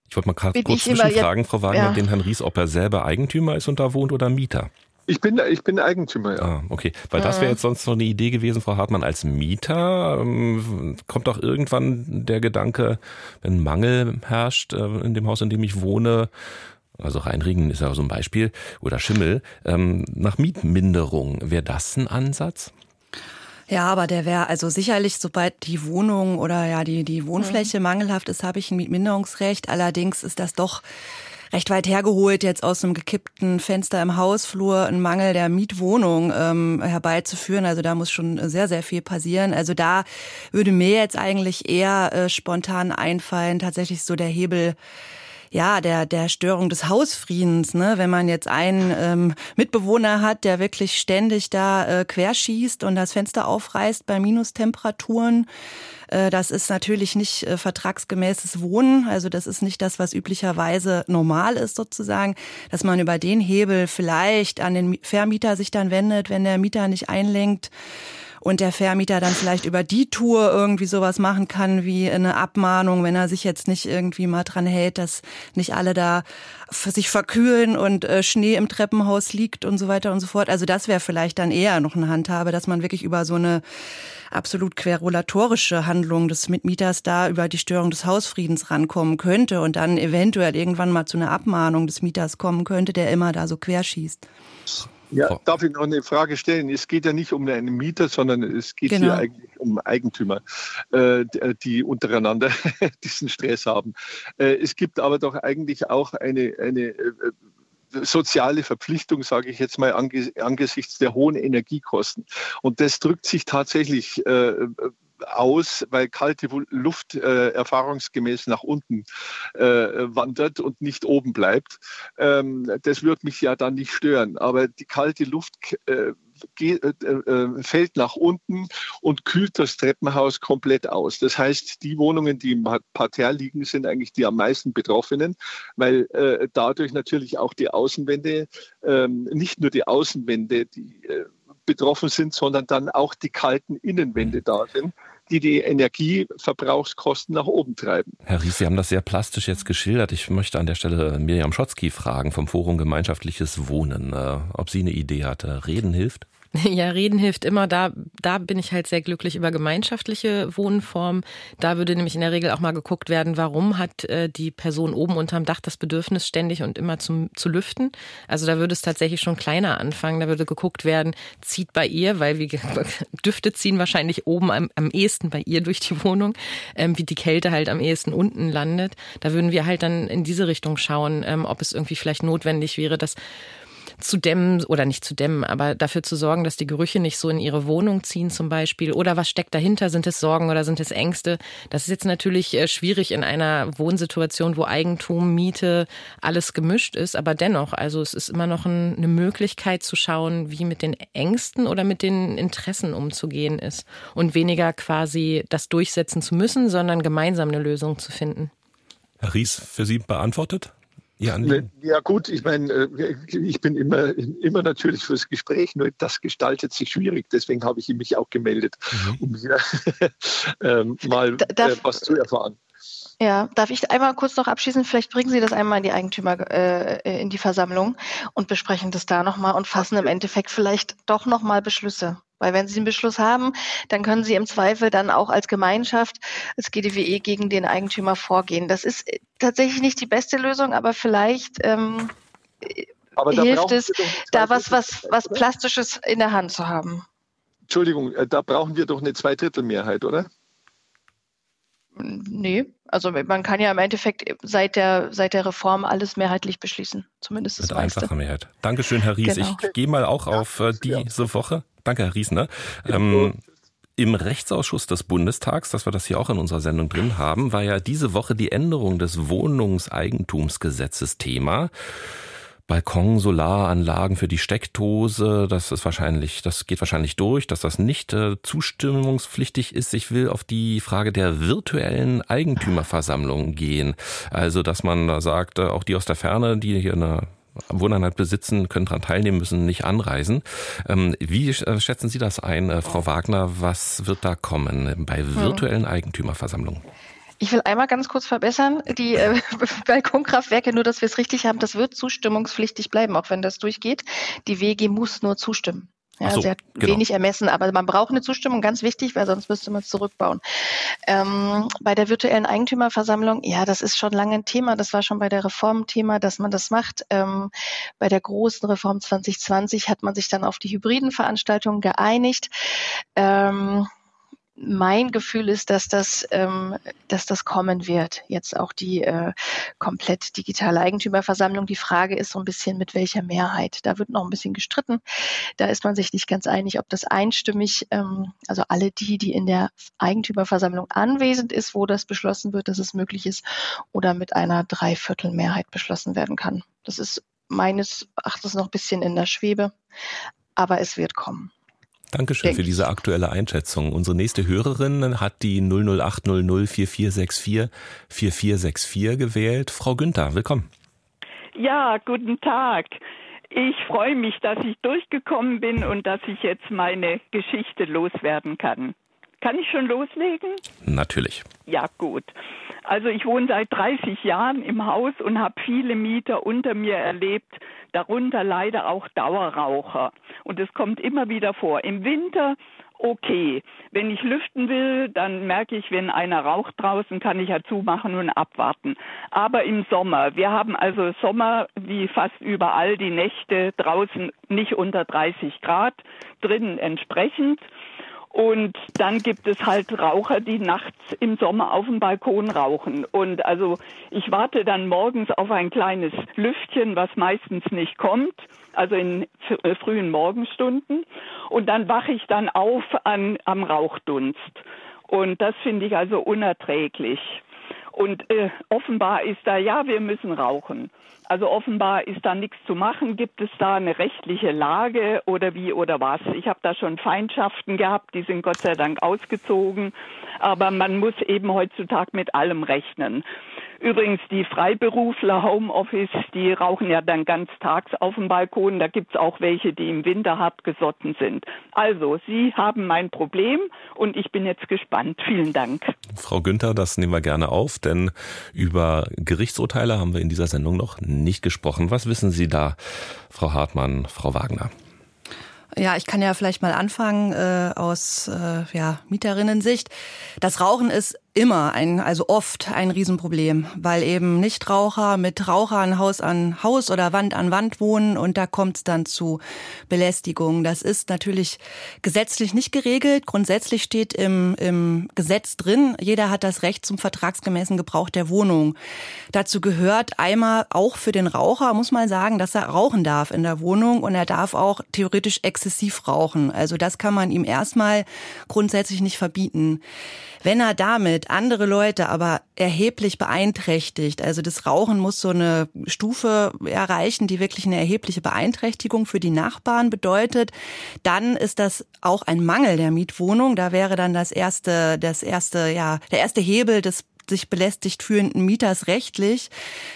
ich wollte mal gerade kurz zwischenfragen, Frau Wagner, ja. den Herrn Ries, ob er selber Eigentümer ist und da wohnt oder Mieter. Ich bin, ich bin Eigentümer, ja. Ah, okay. Weil das wäre jetzt sonst noch eine Idee gewesen, Frau Hartmann, als Mieter. Ähm, kommt doch irgendwann der Gedanke, wenn Mangel herrscht äh, in dem Haus, in dem ich wohne, also Rheinringen ist ja so ein Beispiel, oder Schimmel, ähm, nach Mietminderung. Wäre das ein Ansatz? Ja, aber der wäre also sicherlich, sobald die Wohnung oder ja die, die Wohnfläche mhm. mangelhaft ist, habe ich ein Mietminderungsrecht. Allerdings ist das doch recht weit hergeholt, jetzt aus einem gekippten Fenster im Hausflur einen Mangel der Mietwohnung ähm, herbeizuführen. Also da muss schon sehr, sehr viel passieren. Also da würde mir jetzt eigentlich eher äh, spontan einfallen, tatsächlich so der Hebel ja, der, der Störung des Hausfriedens, ne? wenn man jetzt einen ähm, Mitbewohner hat, der wirklich ständig da äh, querschießt und das Fenster aufreißt bei Minustemperaturen. Äh, das ist natürlich nicht äh, vertragsgemäßes Wohnen, also das ist nicht das, was üblicherweise normal ist sozusagen, dass man über den Hebel vielleicht an den Vermieter sich dann wendet, wenn der Mieter nicht einlenkt und der Vermieter dann vielleicht über die Tour irgendwie sowas machen kann wie eine Abmahnung, wenn er sich jetzt nicht irgendwie mal dran hält, dass nicht alle da sich verkühlen und äh, Schnee im Treppenhaus liegt und so weiter und so fort. Also das wäre vielleicht dann eher noch eine Handhabe, dass man wirklich über so eine absolut querulatorische Handlung des Mitmieters da über die Störung des Hausfriedens rankommen könnte und dann eventuell irgendwann mal zu einer Abmahnung des Mieters kommen könnte, der immer da so querschießt. Ja, darf ich noch eine Frage stellen? Es geht ja nicht um einen Mieter, sondern es geht genau. hier eigentlich um Eigentümer, äh, die untereinander <laughs> diesen Stress haben. Äh, es gibt aber doch eigentlich auch eine, eine äh, soziale Verpflichtung, sage ich jetzt mal, angesichts der hohen Energiekosten. Und das drückt sich tatsächlich aus, weil kalte Luft äh, erfahrungsgemäß nach unten äh, wandert und nicht oben bleibt. Ähm, das wird mich ja dann nicht stören. Aber die kalte Luft äh, geht, äh, äh, fällt nach unten und kühlt das Treppenhaus komplett aus. Das heißt, die Wohnungen, die im Parterre liegen, sind eigentlich die am meisten betroffenen, weil äh, dadurch natürlich auch die Außenwände, ähm, nicht nur die Außenwände, die betroffen sind, sondern dann auch die kalten Innenwände da sind die die Energieverbrauchskosten nach oben treiben. Herr Ries, Sie haben das sehr plastisch jetzt geschildert. Ich möchte an der Stelle Miriam Schotzky fragen vom Forum Gemeinschaftliches Wohnen, äh, ob sie eine Idee hatte. Reden hilft? <laughs> Ja, reden hilft immer. Da, da bin ich halt sehr glücklich über gemeinschaftliche Wohnformen. Da würde nämlich in der Regel auch mal geguckt werden, warum hat äh, die Person oben unterm Dach das Bedürfnis, ständig und immer zum, zu lüften. Also da würde es tatsächlich schon kleiner anfangen. Da würde geguckt werden, zieht bei ihr, weil wie <laughs> Düfte ziehen wahrscheinlich oben am, am ehesten bei ihr durch die Wohnung, ähm, wie die Kälte halt am ehesten unten landet. Da würden wir halt dann in diese Richtung schauen, ähm, ob es irgendwie vielleicht notwendig wäre, dass zu dämmen oder nicht zu dämmen, aber dafür zu sorgen, dass die Gerüche nicht so in ihre Wohnung ziehen zum Beispiel. Oder was steckt dahinter? Sind es Sorgen oder sind es Ängste? Das ist jetzt natürlich äh, schwierig in einer Wohnsituation, wo Eigentum, Miete, alles gemischt ist. Aber dennoch, also es ist immer noch eine Möglichkeit zu schauen, wie mit den Ängsten oder mit den Interessen umzugehen ist. Und weniger quasi das durchsetzen zu müssen, sondern gemeinsam eine Lösung zu finden. Herr Ries, für Sie beantwortet? Ihr Anliegen? Ja gut, ich meine, äh, ich bin immer, immer natürlich fürs Gespräch, nur das gestaltet sich schwierig. Deswegen habe ich mich auch gemeldet, mhm. um hier <laughs> ähm, mal Darf, äh, was zu erfahren. Ja, darf ich einmal kurz noch abschließen? Vielleicht bringen Sie das einmal in die Eigentümer, äh, in die Versammlung und besprechen das da nochmal und fassen im Endeffekt vielleicht doch nochmal Beschlüsse. Weil wenn Sie einen Beschluss haben, dann können Sie im Zweifel dann auch als Gemeinschaft, als GDWE gegen den Eigentümer vorgehen. Das ist äh, tatsächlich nicht die beste Lösung, aber vielleicht ähm, aber hilft es, da was, was, was Plastisches in der Hand zu haben. Entschuldigung, äh, da brauchen wir doch eine Zweidrittelmehrheit, oder? Nee, also man kann ja im Endeffekt seit der, seit der Reform alles mehrheitlich beschließen, zumindest das Mit einfacher Mehrheit. Dankeschön, Herr Ries. Genau. Ich gehe mal auch auf äh, diese Woche. Danke, Herr Ries. Ne? Ähm, im Rechtsausschuss des Bundestags, dass wir das hier auch in unserer Sendung drin haben, war ja diese Woche die Änderung des Wohnungseigentumsgesetzes Thema. Balkon, Solaranlagen für die Steckdose, das ist wahrscheinlich, das geht wahrscheinlich durch, dass das nicht äh, zustimmungspflichtig ist. Ich will auf die Frage der virtuellen Eigentümerversammlung gehen. Also, dass man da sagt, äh, auch die aus der Ferne, die hier eine Wohneinheit besitzen, können daran teilnehmen, müssen nicht anreisen. Ähm, wie äh, schätzen Sie das ein, äh, Frau Wagner? Was wird da kommen bei hm. virtuellen Eigentümerversammlungen? Ich will einmal ganz kurz verbessern, die äh, <laughs> Balkonkraftwerke, nur dass wir es richtig haben, das wird zustimmungspflichtig bleiben, auch wenn das durchgeht. Die WG muss nur zustimmen. Ja, so, sie hat genau. wenig ermessen, aber man braucht eine Zustimmung, ganz wichtig, weil sonst müsste man es zurückbauen. Ähm, bei der virtuellen Eigentümerversammlung, ja, das ist schon lange ein Thema. Das war schon bei der Reform Thema, dass man das macht. Ähm, bei der großen Reform 2020 hat man sich dann auf die hybriden Veranstaltungen geeinigt. Ähm, mein Gefühl ist, dass das, ähm, dass das kommen wird. Jetzt auch die äh, komplett digitale Eigentümerversammlung. Die Frage ist so ein bisschen, mit welcher Mehrheit. Da wird noch ein bisschen gestritten. Da ist man sich nicht ganz einig, ob das einstimmig, ähm, also alle die, die in der Eigentümerversammlung anwesend ist, wo das beschlossen wird, dass es möglich ist, oder mit einer Dreiviertelmehrheit beschlossen werden kann. Das ist meines Erachtens noch ein bisschen in der Schwebe, aber es wird kommen. Dankeschön für diese aktuelle Einschätzung. Unsere nächste Hörerin hat die 00800 4464 4464 gewählt. Frau Günther, willkommen. Ja, guten Tag. Ich freue mich, dass ich durchgekommen bin und dass ich jetzt meine Geschichte loswerden kann. Kann ich schon loslegen? Natürlich. Ja, gut. Also ich wohne seit 30 Jahren im Haus und habe viele Mieter unter mir erlebt, darunter leider auch Dauerraucher. Und es kommt immer wieder vor. Im Winter okay. Wenn ich lüften will, dann merke ich, wenn einer raucht draußen, kann ich ja zumachen und abwarten. Aber im Sommer, wir haben also Sommer wie fast überall die Nächte draußen nicht unter 30 Grad, drinnen entsprechend. Und dann gibt es halt Raucher, die nachts im Sommer auf dem Balkon rauchen. Und also ich warte dann morgens auf ein kleines Lüftchen, was meistens nicht kommt, also in äh, frühen Morgenstunden. Und dann wache ich dann auf an, am Rauchdunst. Und das finde ich also unerträglich. Und äh, offenbar ist da, ja, wir müssen rauchen. Also offenbar ist da nichts zu machen. Gibt es da eine rechtliche Lage oder wie oder was? Ich habe da schon Feindschaften gehabt, die sind Gott sei Dank ausgezogen. Aber man muss eben heutzutage mit allem rechnen. Übrigens, die Freiberufler Homeoffice, die rauchen ja dann ganz tags auf dem Balkon. Da gibt es auch welche, die im Winter hart gesotten sind. Also, Sie haben mein Problem und ich bin jetzt gespannt. Vielen Dank. Frau Günther, das nehmen wir gerne auf, denn über Gerichtsurteile haben wir in dieser Sendung noch nicht gesprochen. Was wissen Sie da, Frau Hartmann, Frau Wagner? Ja, ich kann ja vielleicht mal anfangen äh, aus äh, ja, Mieterinnen-Sicht. Das Rauchen ist immer ein, also oft ein Riesenproblem, weil eben Nichtraucher mit Rauchern Haus an Haus oder Wand an Wand wohnen und da kommt es dann zu Belästigung. Das ist natürlich gesetzlich nicht geregelt. Grundsätzlich steht im, im Gesetz drin, jeder hat das Recht zum vertragsgemäßen Gebrauch der Wohnung. Dazu gehört einmal auch für den Raucher, muss man sagen, dass er rauchen darf in der Wohnung und er darf auch theoretisch exzessiv rauchen. Also das kann man ihm erstmal grundsätzlich nicht verbieten. Wenn er damit andere Leute aber erheblich beeinträchtigt, also das Rauchen muss so eine Stufe erreichen, die wirklich eine erhebliche Beeinträchtigung für die Nachbarn bedeutet, dann ist das auch ein Mangel der Mietwohnung. Da wäre dann das erste, das erste, ja, der erste Hebel des sich belästigt fühlenden Mieters rechtlich,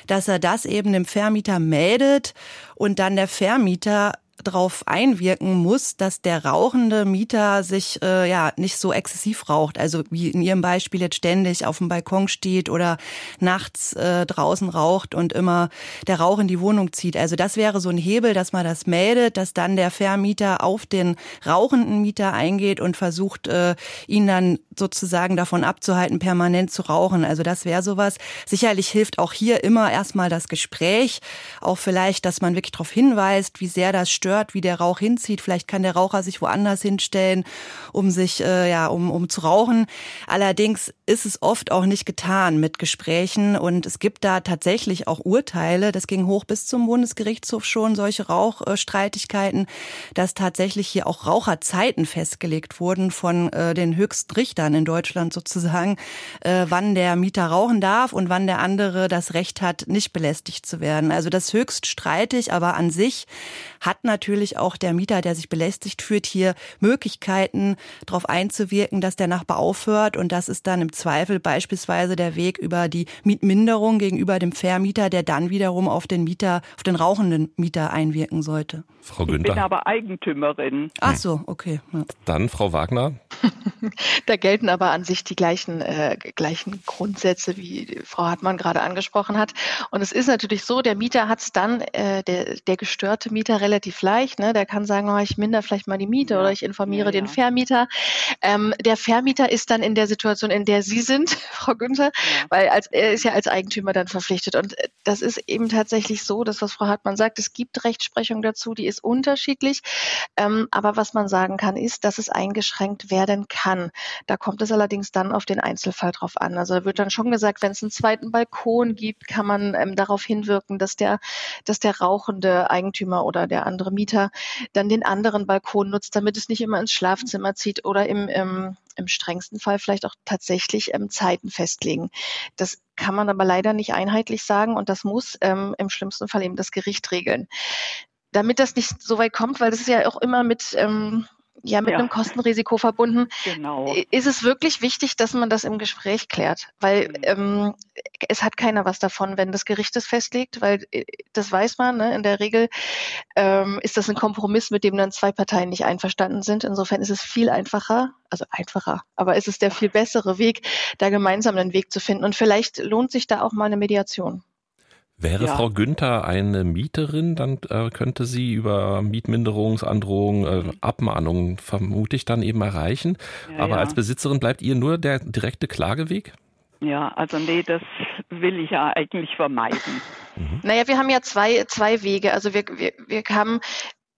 dass er das eben dem Vermieter meldet und dann der Vermieter darauf einwirken muss, dass der rauchende Mieter sich äh, ja nicht so exzessiv raucht, also wie in Ihrem Beispiel jetzt ständig auf dem Balkon steht oder nachts äh, draußen raucht und immer der Rauch in die Wohnung zieht. Also das wäre so ein Hebel, dass man das meldet, dass dann der Vermieter auf den rauchenden Mieter eingeht und versucht, äh, ihn dann sozusagen davon abzuhalten, permanent zu rauchen. Also das wäre sowas. Sicherlich hilft auch hier immer erstmal das Gespräch, auch vielleicht, dass man wirklich darauf hinweist, wie sehr das stört, wie der Rauch hinzieht. Vielleicht kann der Raucher sich woanders hinstellen, um sich, äh, ja, um, um zu rauchen. Allerdings ist es oft auch nicht getan mit Gesprächen und es gibt da tatsächlich auch Urteile. Das ging hoch bis zum Bundesgerichtshof schon, solche Rauchstreitigkeiten, dass tatsächlich hier auch Raucherzeiten festgelegt wurden von äh, den höchsten Richtern in Deutschland sozusagen, äh, wann der Mieter rauchen darf und wann der andere das Recht hat, nicht belästigt zu werden. Also das höchst streitig, aber an sich hat natürlich auch der Mieter, der sich belästigt fühlt, hier Möglichkeiten, darauf einzuwirken, dass der Nachbar aufhört. Und das ist dann im Zweifel beispielsweise der Weg über die Mietminderung gegenüber dem Vermieter, der dann wiederum auf den Mieter, auf den rauchenden Mieter einwirken sollte. Frau Günther. Ich bin aber Eigentümerin. Ach so, okay. Ja. Dann Frau Wagner. <laughs> da gelten aber an sich die gleichen, äh, gleichen Grundsätze, wie Frau Hartmann gerade angesprochen hat. Und es ist natürlich so, der Mieter hat es dann, äh, der, der gestörte Mieter relativ leicht. Ne? Der kann sagen, oh, ich minder vielleicht mal die Miete ja. oder ich informiere ja, den Vermieter. Ähm, der Vermieter ist dann in der Situation, in der Sie sind, <laughs> Frau Günther, weil als, er ist ja als Eigentümer dann verpflichtet. Und äh, das ist eben tatsächlich so, dass was Frau Hartmann sagt, es gibt Rechtsprechung dazu, die ist ist unterschiedlich. Ähm, aber was man sagen kann, ist, dass es eingeschränkt werden kann. Da kommt es allerdings dann auf den Einzelfall drauf an. Also da wird dann schon gesagt, wenn es einen zweiten Balkon gibt, kann man ähm, darauf hinwirken, dass der, dass der rauchende Eigentümer oder der andere Mieter dann den anderen Balkon nutzt, damit es nicht immer ins Schlafzimmer zieht oder im, im im strengsten Fall vielleicht auch tatsächlich ähm, Zeiten festlegen. Das kann man aber leider nicht einheitlich sagen und das muss ähm, im schlimmsten Fall eben das Gericht regeln damit das nicht so weit kommt, weil das ist ja auch immer mit, ähm, ja, mit ja. einem Kostenrisiko verbunden, genau. ist es wirklich wichtig, dass man das im Gespräch klärt, weil mhm. ähm, es hat keiner was davon, wenn das Gericht es festlegt, weil äh, das weiß man, ne? in der Regel ähm, ist das ein Kompromiss, mit dem dann zwei Parteien nicht einverstanden sind. Insofern ist es viel einfacher, also einfacher, aber es ist der viel bessere Weg, da gemeinsam einen Weg zu finden und vielleicht lohnt sich da auch mal eine Mediation. Wäre ja. Frau Günther eine Mieterin, dann äh, könnte sie über Mietminderungsandrohungen, äh, Abmahnungen vermutlich dann eben erreichen. Ja, Aber ja. als Besitzerin bleibt ihr nur der direkte Klageweg? Ja, also nee, das will ich ja eigentlich vermeiden. <laughs> Mhm. Naja, wir haben ja zwei, zwei Wege. Also wir, wir, wir haben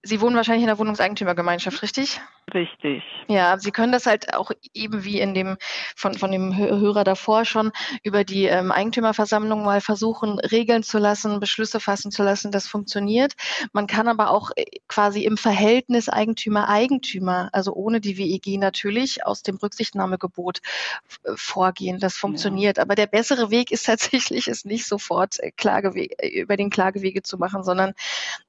Sie wohnen wahrscheinlich in der Wohnungseigentümergemeinschaft, richtig? Richtig. Ja, Sie können das halt auch eben wie in dem von, von dem Hörer davor schon über die ähm, Eigentümerversammlung mal versuchen, regeln zu lassen, Beschlüsse fassen zu lassen. Das funktioniert. Man kann aber auch äh, quasi im Verhältnis Eigentümer-Eigentümer, also ohne die WEG natürlich, aus dem Rücksichtnahmegebot äh, vorgehen. Das funktioniert. Ja. Aber der bessere Weg ist tatsächlich, es nicht sofort äh, Klagewege, über den Klagewege zu machen, sondern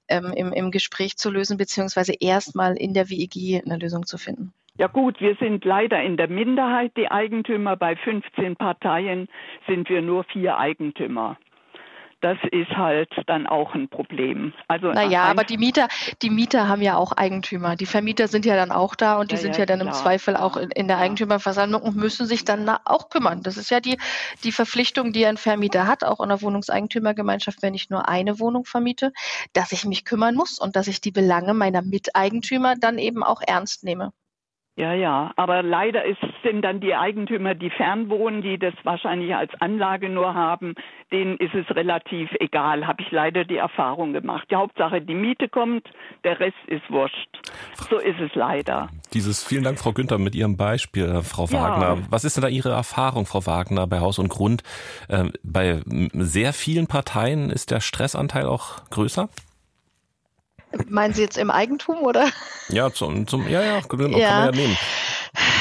ähm, im, im Gespräch zu lösen, beziehungsweise erstmal in der WEG eine Lösung zu finden. Ja gut, wir sind leider in der Minderheit, die Eigentümer. Bei 15 Parteien sind wir nur vier Eigentümer. Das ist halt dann auch ein Problem. Also naja, aber die Mieter, die Mieter haben ja auch Eigentümer. Die Vermieter sind ja dann auch da und die ja, sind ja, ja dann klar. im Zweifel auch in, in der Eigentümerversammlung und müssen sich dann auch kümmern. Das ist ja die, die Verpflichtung, die ein Vermieter hat, auch in der Wohnungseigentümergemeinschaft, wenn ich nur eine Wohnung vermiete, dass ich mich kümmern muss und dass ich die Belange meiner Miteigentümer dann eben auch ernst nehme. Ja, ja, aber leider ist, sind dann die Eigentümer, die fernwohnen, die das wahrscheinlich als Anlage nur haben, denen ist es relativ egal, habe ich leider die Erfahrung gemacht. Die Hauptsache, die Miete kommt, der Rest ist wurscht. So ist es leider. Dieses, vielen Dank, Frau Günther, mit Ihrem Beispiel, Frau Wagner. Ja. Was ist denn da Ihre Erfahrung, Frau Wagner, bei Haus und Grund? Ähm, bei sehr vielen Parteien ist der Stressanteil auch größer? Meinen Sie jetzt im Eigentum oder? Ja, zum, zum ja, ja, kann ja. man ja nehmen.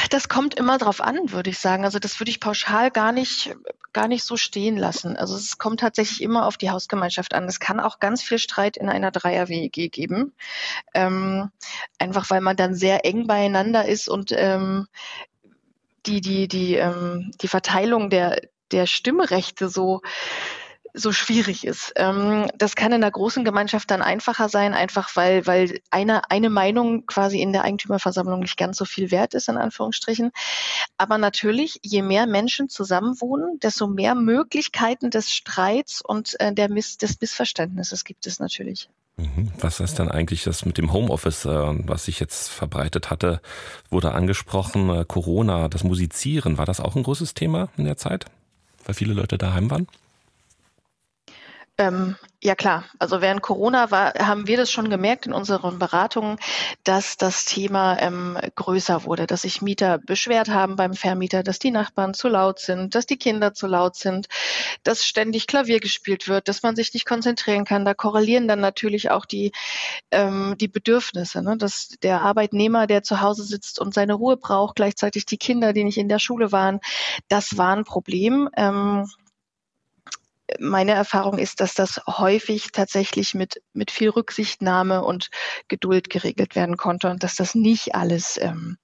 Das kommt immer drauf an, würde ich sagen. Also das würde ich pauschal gar nicht, gar nicht so stehen lassen. Also es kommt tatsächlich immer auf die Hausgemeinschaft an. Es kann auch ganz viel Streit in einer Dreier-WEG geben. Ähm, einfach weil man dann sehr eng beieinander ist und ähm, die, die, die, ähm, die Verteilung der, der Stimmrechte so so schwierig ist. Ähm, das kann in der großen Gemeinschaft dann einfacher sein, einfach weil, weil eine, eine Meinung quasi in der Eigentümerversammlung nicht ganz so viel wert ist, in Anführungsstrichen. Aber natürlich, je mehr Menschen zusammenwohnen, desto mehr Möglichkeiten des Streits und äh, der Miss, des Missverständnisses gibt es natürlich. Mhm. Was ist dann eigentlich das mit dem Homeoffice, äh, was sich jetzt verbreitet hatte, wurde angesprochen, äh, Corona, das Musizieren, war das auch ein großes Thema in der Zeit, weil viele Leute daheim waren? Ähm, ja klar, also während Corona war, haben wir das schon gemerkt in unseren Beratungen, dass das Thema ähm, größer wurde, dass sich Mieter beschwert haben beim Vermieter, dass die Nachbarn zu laut sind, dass die Kinder zu laut sind, dass ständig Klavier gespielt wird, dass man sich nicht konzentrieren kann. Da korrelieren dann natürlich auch die, ähm, die Bedürfnisse, ne? dass der Arbeitnehmer, der zu Hause sitzt und seine Ruhe braucht, gleichzeitig die Kinder, die nicht in der Schule waren, das war ein Problem. Ähm, meine Erfahrung ist, dass das häufig tatsächlich mit, mit viel Rücksichtnahme und Geduld geregelt werden konnte und dass das nicht alles ähm,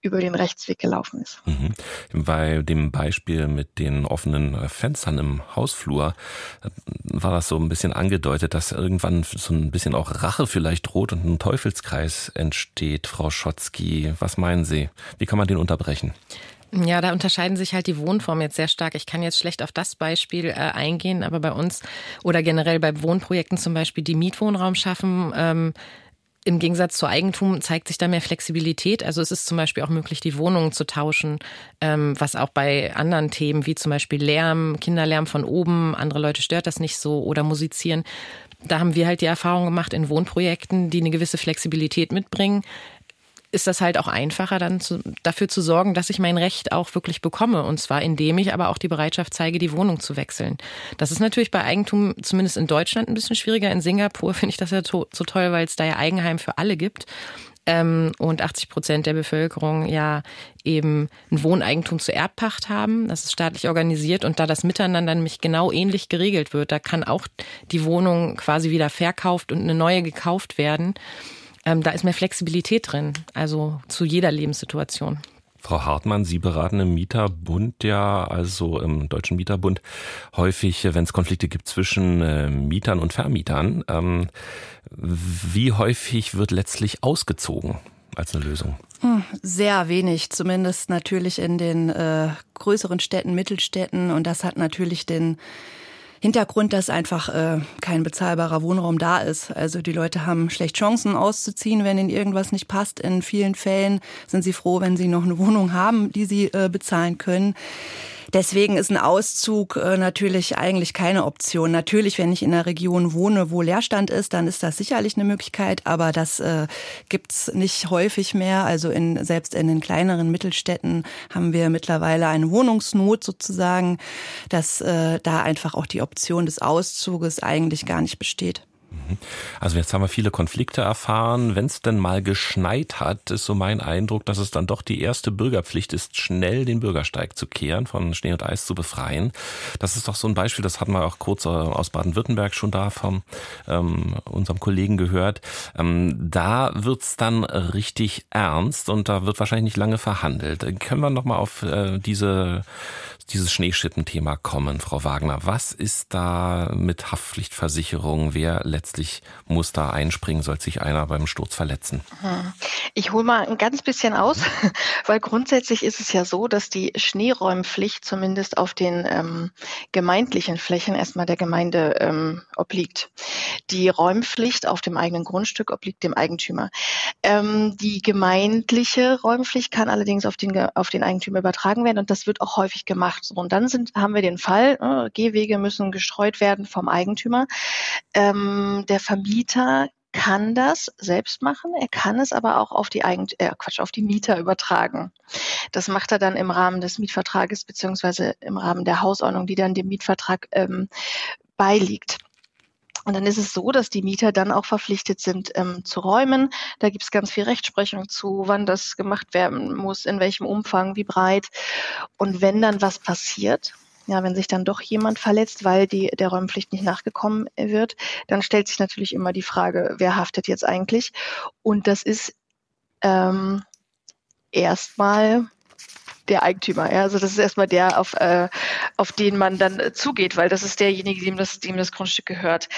über den Rechtsweg gelaufen ist. Mhm. Bei dem Beispiel mit den offenen Fenstern im Hausflur äh, war das so ein bisschen angedeutet, dass irgendwann so ein bisschen auch Rache vielleicht droht und ein Teufelskreis entsteht. Frau Schotzki, was meinen Sie? Wie kann man den unterbrechen? Ja, da unterscheiden sich halt die Wohnformen jetzt sehr stark. Ich kann jetzt schlecht auf das Beispiel äh, eingehen, aber bei uns oder generell bei Wohnprojekten zum Beispiel, die Mietwohnraum schaffen, ähm, im Gegensatz zu Eigentum zeigt sich da mehr Flexibilität. Also es ist zum Beispiel auch möglich, die Wohnungen zu tauschen, ähm, was auch bei anderen Themen wie zum Beispiel Lärm, Kinderlärm von oben, andere Leute stört das nicht so oder musizieren. Da haben wir halt die Erfahrung gemacht in Wohnprojekten, die eine gewisse Flexibilität mitbringen, ist das halt auch einfacher, dann zu, dafür zu sorgen, dass ich mein Recht auch wirklich bekomme. Und zwar indem ich aber auch die Bereitschaft zeige, die Wohnung zu wechseln. Das ist natürlich bei Eigentum, zumindest in Deutschland, ein bisschen schwieriger. In Singapur <laughs> finde ich das ja so toll, weil es da ja Eigenheim für alle gibt. Ähm, und 80 Prozent der Bevölkerung ja eben ein Wohneigentum zur Erbpacht haben. Das ist staatlich organisiert und da das Miteinander nämlich genau ähnlich geregelt wird, da kann auch die Wohnung quasi wieder verkauft und eine neue gekauft werden. Ähm, da ist mehr Flexibilität drin, also zu jeder Lebenssituation. Frau Hartmann, Sie beraten im Mieterbund ja, also im Deutschen Mieterbund, häufig, wenn es Konflikte gibt zwischen äh, Mietern und Vermietern. Ähm, wie häufig wird letztlich ausgezogen als eine Lösung? Hm, sehr wenig, zumindest natürlich in den äh, größeren Städten, Mittelstädten. Und das hat natürlich den Hintergrund, dass einfach äh, kein bezahlbarer Wohnraum da ist. Also die Leute haben schlecht Chancen auszuziehen, wenn ihnen irgendwas nicht passt. In vielen Fällen sind sie froh, wenn sie noch eine Wohnung haben, die sie äh, bezahlen können. Deswegen ist ein Auszug äh, natürlich eigentlich keine Option. Natürlich, wenn ich in einer Region wohne, wo Leerstand ist, dann ist das sicherlich eine Möglichkeit, aber das äh, gibt's nicht häufig mehr. Also in, selbst in den kleineren Mittelstädten haben wir mittlerweile eine Wohnungsnot sozusagen, dass äh, da einfach auch die Option des Auszuges eigentlich gar nicht besteht. Mhm. Also jetzt haben wir viele Konflikte erfahren. Wenn es denn mal geschneit hat, ist so mein Eindruck, dass es dann doch die erste Bürgerpflicht ist, schnell den Bürgersteig zu kehren, von Schnee und Eis zu befreien. Das ist doch so ein Beispiel, das hatten wir auch kurz äh, aus Baden-Württemberg schon da von ähm, unserem Kollegen gehört. Ähm, da wird's dann richtig ernst und da wird wahrscheinlich nicht lange verhandelt. Können wir noch mal auf äh, diese dieses Schneeschippenthema kommen, Frau Wagner. Was ist da mit Haftpflichtversicherung? Wer letztlich muss da einspringen? Soll sich einer beim Sturz verletzen? Ich hole mal ein ganz bisschen aus, <laughs> weil grundsätzlich ist es ja so, dass die Schneeräumpflicht zumindest auf den ähm, gemeindlichen Flächen erstmal der Gemeinde ähm, obliegt. Die Räumpflicht auf dem eigenen Grundstück obliegt dem Eigentümer. Ähm, die gemeindliche Räumpflicht kann allerdings auf den, auf den Eigentümer übertragen werden und das wird auch häufig gemacht. So, und dann sind, haben wir den Fall, äh, Gehwege müssen gestreut werden vom Eigentümer. Ähm, der Vermieter kann das selbst machen, er kann es aber auch auf die Eigent äh, Quatsch, auf die Mieter übertragen. Das macht er dann im Rahmen des Mietvertrages beziehungsweise im Rahmen der Hausordnung, die dann dem Mietvertrag ähm, beiliegt. Und dann ist es so, dass die Mieter dann auch verpflichtet sind ähm, zu räumen. Da gibt es ganz viel Rechtsprechung zu, wann das gemacht werden muss, in welchem Umfang, wie breit. Und wenn dann was passiert, ja, wenn sich dann doch jemand verletzt, weil die, der Räumpflicht nicht nachgekommen wird, dann stellt sich natürlich immer die Frage, wer haftet jetzt eigentlich? Und das ist ähm, erstmal der Eigentümer. Ja? Also das ist erstmal der, auf, äh, auf den man dann äh, zugeht, weil das ist derjenige, dem das, dem das Grundstück gehört.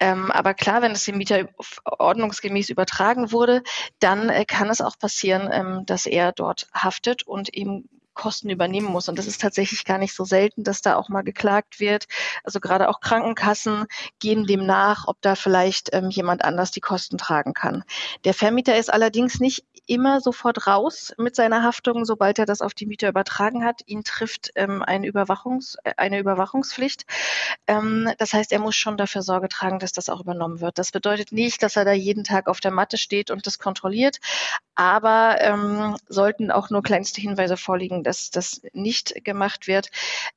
Ähm, aber klar, wenn es dem Mieter ordnungsgemäß übertragen wurde, dann äh, kann es auch passieren, ähm, dass er dort haftet und eben Kosten übernehmen muss. Und das ist tatsächlich gar nicht so selten, dass da auch mal geklagt wird. Also gerade auch Krankenkassen gehen dem nach, ob da vielleicht ähm, jemand anders die Kosten tragen kann. Der Vermieter ist allerdings nicht immer sofort raus mit seiner Haftung, sobald er das auf die Mieter übertragen hat. Ihn trifft ähm, eine, Überwachungs-, eine Überwachungspflicht. Ähm, das heißt, er muss schon dafür Sorge tragen, dass das auch übernommen wird. Das bedeutet nicht, dass er da jeden Tag auf der Matte steht und das kontrolliert, aber ähm, sollten auch nur kleinste Hinweise vorliegen, dass das nicht gemacht wird,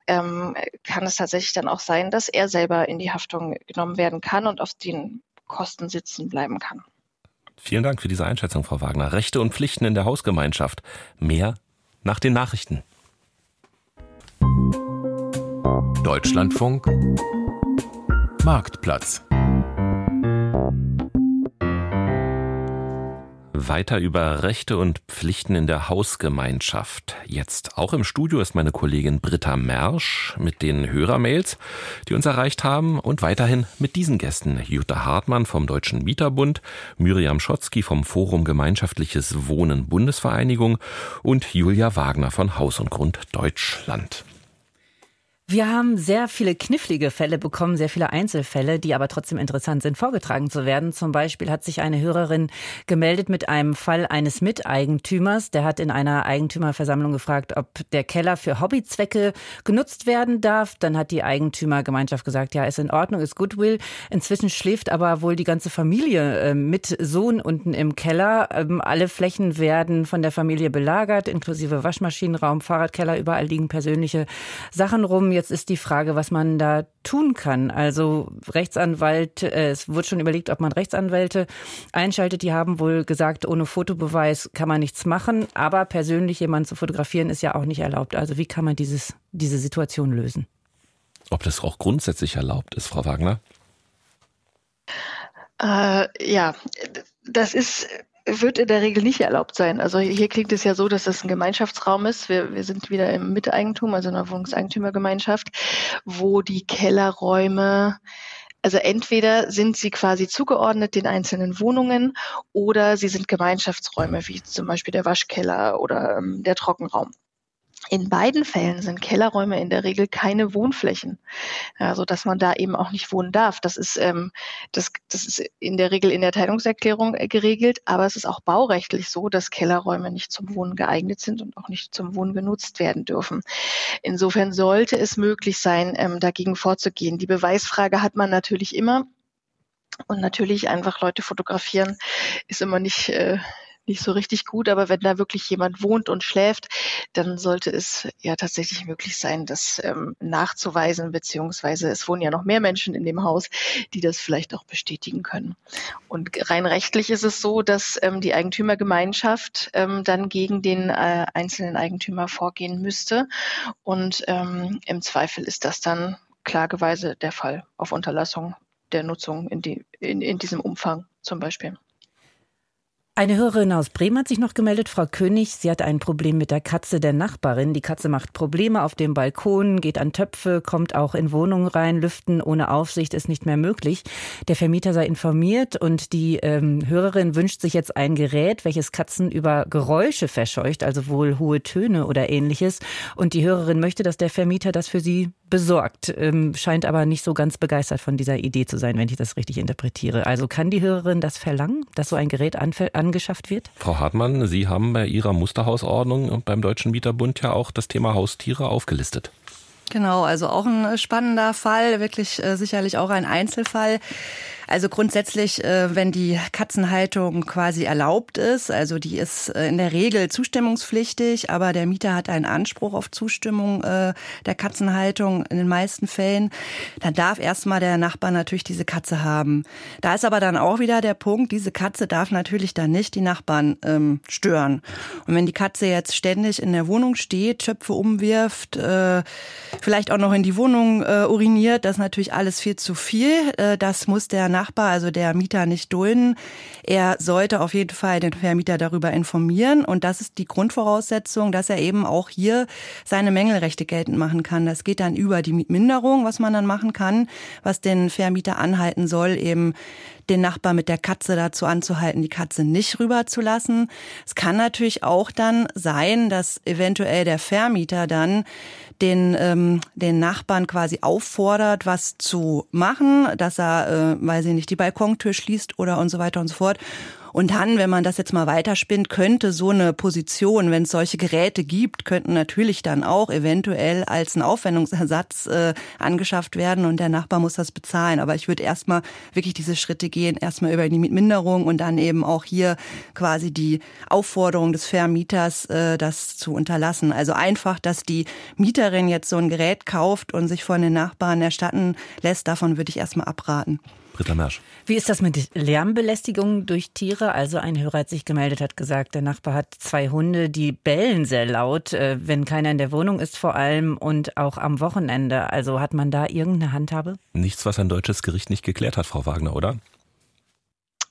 ähm, kann es tatsächlich dann auch sein, dass er selber in die Haftung genommen werden kann und auf den Kosten sitzen bleiben kann. Vielen Dank für diese Einschätzung, Frau Wagner. Rechte und Pflichten in der Hausgemeinschaft. Mehr nach den Nachrichten. Deutschlandfunk Marktplatz Weiter über Rechte und Pflichten in der Hausgemeinschaft. Jetzt auch im Studio ist meine Kollegin Britta Mersch mit den Hörermails, die uns erreicht haben und weiterhin mit diesen Gästen. Jutta Hartmann vom Deutschen Mieterbund, Miriam Schotzky vom Forum Gemeinschaftliches Wohnen Bundesvereinigung und Julia Wagner von Haus und Grund Deutschland. Wir haben sehr viele knifflige Fälle bekommen, sehr viele Einzelfälle, die aber trotzdem interessant sind, vorgetragen zu werden. Zum Beispiel hat sich eine Hörerin gemeldet mit einem Fall eines Miteigentümers. Der hat in einer Eigentümerversammlung gefragt, ob der Keller für Hobbyzwecke genutzt werden darf. Dann hat die Eigentümergemeinschaft gesagt, ja, ist in Ordnung, ist Goodwill. Inzwischen schläft aber wohl die ganze Familie äh, mit Sohn unten im Keller. Ähm, alle Flächen werden von der Familie belagert, inklusive Waschmaschinenraum, Fahrradkeller. Überall liegen persönliche Sachen rum. Jetzt ist die Frage, was man da tun kann. Also Rechtsanwalt, äh, es wurde schon überlegt, ob man Rechtsanwälte einschaltet. Die haben wohl gesagt, ohne Fotobeweis kann man nichts machen. Aber persönlich jemanden zu fotografieren ist ja auch nicht erlaubt. Also wie kann man dieses, diese Situation lösen? Ob das auch grundsätzlich erlaubt ist, Frau Wagner? Äh, ja, das ist wird in der Regel nicht erlaubt sein. Also hier klingt es ja so, dass das ein Gemeinschaftsraum ist. Wir, wir sind wieder im Miteigentum, also in einer Wohnungseigentümergemeinschaft, wo die Kellerräume also entweder sind sie quasi zugeordnet den einzelnen Wohnungen oder sie sind Gemeinschaftsräume, wie zum Beispiel der Waschkeller oder ähm, der Trockenraum. In beiden Fällen sind Kellerräume in der Regel keine Wohnflächen, also dass man da eben auch nicht wohnen darf. Das ist, ähm, das, das ist in der Regel in der Teilungserklärung äh, geregelt, aber es ist auch baurechtlich so, dass Kellerräume nicht zum Wohnen geeignet sind und auch nicht zum Wohnen genutzt werden dürfen. Insofern sollte es möglich sein, ähm, dagegen vorzugehen. Die Beweisfrage hat man natürlich immer. Und natürlich einfach Leute fotografieren ist immer nicht, äh, nicht so richtig gut, aber wenn da wirklich jemand wohnt und schläft, dann sollte es ja tatsächlich möglich sein, das ähm, nachzuweisen, beziehungsweise es wohnen ja noch mehr Menschen in dem Haus, die das vielleicht auch bestätigen können. Und rein rechtlich ist es so, dass ähm, die Eigentümergemeinschaft ähm, dann gegen den äh, einzelnen Eigentümer vorgehen müsste. Und ähm, im Zweifel ist das dann klageweise der Fall auf Unterlassung der Nutzung in, die, in, in diesem Umfang zum Beispiel. Eine Hörerin aus Bremen hat sich noch gemeldet, Frau König. Sie hat ein Problem mit der Katze der Nachbarin. Die Katze macht Probleme auf dem Balkon, geht an Töpfe, kommt auch in Wohnungen rein. Lüften ohne Aufsicht ist nicht mehr möglich. Der Vermieter sei informiert und die ähm, Hörerin wünscht sich jetzt ein Gerät, welches Katzen über Geräusche verscheucht, also wohl hohe Töne oder ähnliches. Und die Hörerin möchte, dass der Vermieter das für sie besorgt, ähm, scheint aber nicht so ganz begeistert von dieser Idee zu sein, wenn ich das richtig interpretiere. Also kann die Hörerin das verlangen, dass so ein Gerät angeschafft wird? Frau Hartmann, Sie haben bei Ihrer Musterhausordnung beim Deutschen Mieterbund ja auch das Thema Haustiere aufgelistet. Genau, also auch ein spannender Fall, wirklich äh, sicherlich auch ein Einzelfall. Also grundsätzlich, äh, wenn die Katzenhaltung quasi erlaubt ist, also die ist äh, in der Regel zustimmungspflichtig, aber der Mieter hat einen Anspruch auf Zustimmung äh, der Katzenhaltung in den meisten Fällen, dann darf erstmal der Nachbar natürlich diese Katze haben. Da ist aber dann auch wieder der Punkt, diese Katze darf natürlich dann nicht die Nachbarn ähm, stören. Und wenn die Katze jetzt ständig in der Wohnung steht, Schöpfe umwirft, äh, vielleicht auch noch in die Wohnung äh, uriniert, das ist natürlich alles viel zu viel. Äh, das muss der Nachbar, also der Mieter, nicht dulden. Er sollte auf jeden Fall den Vermieter darüber informieren. Und das ist die Grundvoraussetzung, dass er eben auch hier seine Mängelrechte geltend machen kann. Das geht dann über die Mietminderung, was man dann machen kann, was den Vermieter anhalten soll, eben den Nachbar mit der Katze dazu anzuhalten, die Katze nicht rüberzulassen. Es kann natürlich auch dann sein, dass eventuell der Vermieter dann den, ähm, den Nachbarn quasi auffordert, was zu machen, dass er, äh, weiß ich nicht, die Balkontür schließt oder und so weiter und so fort. Und dann, wenn man das jetzt mal weiterspinnt, könnte so eine Position, wenn es solche Geräte gibt, könnten natürlich dann auch eventuell als ein Aufwendungsersatz äh, angeschafft werden und der Nachbar muss das bezahlen. Aber ich würde erstmal wirklich diese Schritte gehen, erstmal über die Mietminderung und dann eben auch hier quasi die Aufforderung des Vermieters, äh, das zu unterlassen. Also einfach, dass die Mieterin jetzt so ein Gerät kauft und sich von den Nachbarn erstatten lässt, davon würde ich erstmal abraten. Britta Mersch. Wie ist das mit Lärmbelästigung durch Tiere? Also ein Hörer hat sich gemeldet, hat gesagt, der Nachbar hat zwei Hunde, die bellen sehr laut, äh, wenn keiner in der Wohnung ist vor allem und auch am Wochenende. Also hat man da irgendeine Handhabe? Nichts, was ein deutsches Gericht nicht geklärt hat, Frau Wagner, oder?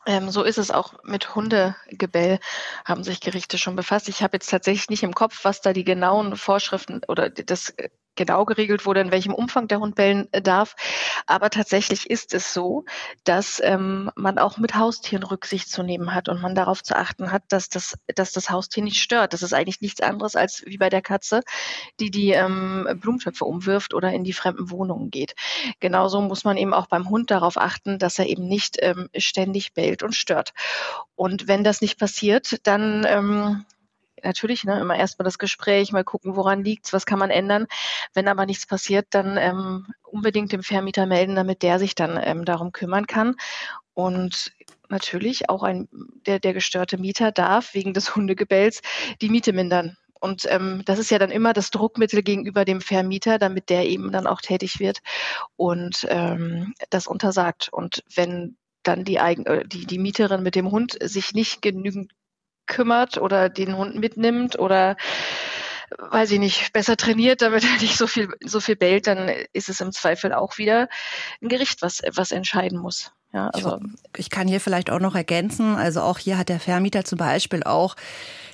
Ähm, so ist es auch mit Hundegebell, haben sich Gerichte schon befasst. Ich habe jetzt tatsächlich nicht im Kopf, was da die genauen Vorschriften oder das genau geregelt wurde, in welchem Umfang der Hund bellen äh, darf. Aber tatsächlich ist es so, dass ähm, man auch mit Haustieren Rücksicht zu nehmen hat und man darauf zu achten hat, dass das, dass das Haustier nicht stört. Das ist eigentlich nichts anderes als wie bei der Katze, die die ähm, Blumentöpfe umwirft oder in die fremden Wohnungen geht. Genauso muss man eben auch beim Hund darauf achten, dass er eben nicht ähm, ständig bellt und stört. Und wenn das nicht passiert, dann ähm, natürlich ne, immer erstmal das Gespräch, mal gucken, woran liegt's, was kann man ändern. Wenn aber nichts passiert, dann ähm, unbedingt dem Vermieter melden, damit der sich dann ähm, darum kümmern kann. Und natürlich auch ein, der, der gestörte Mieter darf wegen des <laughs> Hundegebells die Miete mindern. Und ähm, das ist ja dann immer das Druckmittel gegenüber dem Vermieter, damit der eben dann auch tätig wird und ähm, das untersagt. Und wenn dann die, Eigen, äh, die, die Mieterin mit dem Hund sich nicht genügend kümmert oder den Hund mitnimmt oder weiß ich nicht, besser trainiert, damit er nicht so viel, so viel bellt, dann ist es im Zweifel auch wieder ein Gericht, was, was entscheiden muss. Ja, also ich kann hier vielleicht auch noch ergänzen. Also auch hier hat der Vermieter zum Beispiel auch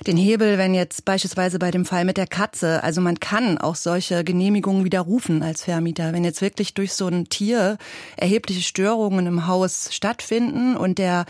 den Hebel, wenn jetzt beispielsweise bei dem Fall mit der Katze, also man kann auch solche Genehmigungen widerrufen als Vermieter. Wenn jetzt wirklich durch so ein Tier erhebliche Störungen im Haus stattfinden und der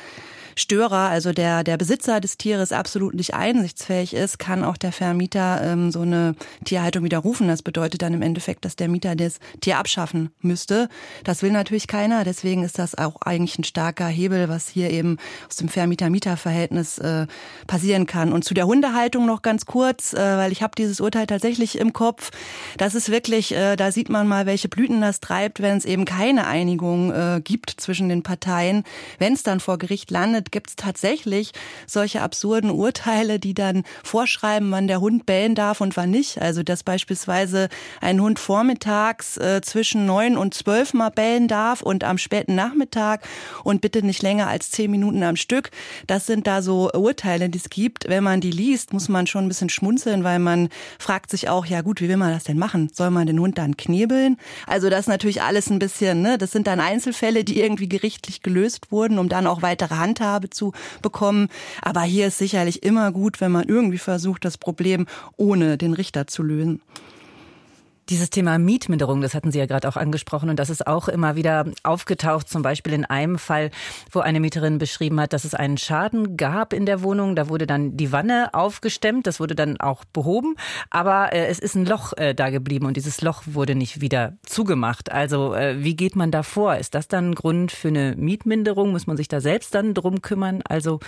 Störer, also der, der Besitzer des Tieres absolut nicht einsichtsfähig ist, kann auch der Vermieter ähm, so eine Tierhaltung widerrufen. Das bedeutet dann im Endeffekt, dass der Mieter das Tier abschaffen müsste. Das will natürlich keiner. Deswegen ist das auch eigentlich ein starker Hebel, was hier eben aus dem Vermieter-Mieter-Verhältnis äh, passieren kann. Und zu der Hundehaltung noch ganz kurz, äh, weil ich habe dieses Urteil tatsächlich im Kopf. Das ist wirklich, äh, da sieht man mal, welche Blüten das treibt, wenn es eben keine Einigung äh, gibt zwischen den Parteien. Wenn es dann vor Gericht landet, findet, gibt es tatsächlich solche absurden Urteile, die dann vorschreiben, wann der Hund bellen darf und wann nicht. Also dass beispielsweise ein Hund vormittags äh, zwischen neun und zwölf Mal bellen darf und am späten Nachmittag und bitte nicht länger als zehn Minuten am Stück. Das sind da so Urteile, die es gibt. Wenn man die liest, muss man schon ein bisschen schmunzeln, weil man fragt sich auch, ja gut, wie will man das denn machen? Soll man den Hund dann knebeln? Also das ist natürlich alles ein bisschen, ne, das sind dann Einzelfälle, die irgendwie gerichtlich gelöst wurden, um dann auch weitere Handhaben Teilhabe zu bekommen. Aber hier ist sicherlich immer gut, wenn man irgendwie versucht, das Problem ohne den Richter zu lösen. Dieses Thema Mietminderung, das hatten Sie ja gerade auch angesprochen und das ist auch immer wieder aufgetaucht, zum Beispiel in einem Fall, wo eine Mieterin beschrieben hat, dass es einen Schaden gab in der Wohnung. Da wurde dann die Wanne aufgestemmt, das wurde dann auch behoben, aber äh, es ist ein Loch äh, da geblieben und dieses Loch wurde nicht wieder zugemacht. Also äh, wie geht man da vor? Ist das dann ein Grund für eine Mietminderung? Muss man sich da selbst dann drum kümmern? Also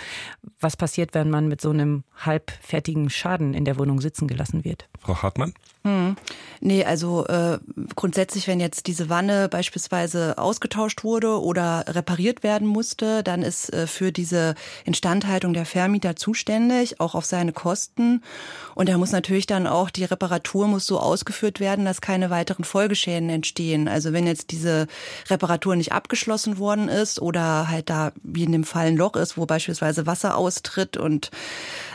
was passiert, wenn man mit so einem halbfertigen Schaden in der Wohnung sitzen gelassen wird? Frau Hartmann? Hm. Nee, also äh, grundsätzlich, wenn jetzt diese Wanne beispielsweise ausgetauscht wurde oder repariert werden musste, dann ist äh, für diese Instandhaltung der Vermieter zuständig, auch auf seine Kosten. Und er muss natürlich dann auch, die Reparatur muss so ausgeführt werden, dass keine weiteren Folgeschäden entstehen. Also wenn jetzt diese Reparatur nicht abgeschlossen worden ist oder halt da wie in dem Fall ein Loch ist, wo beispielsweise Wasser austritt und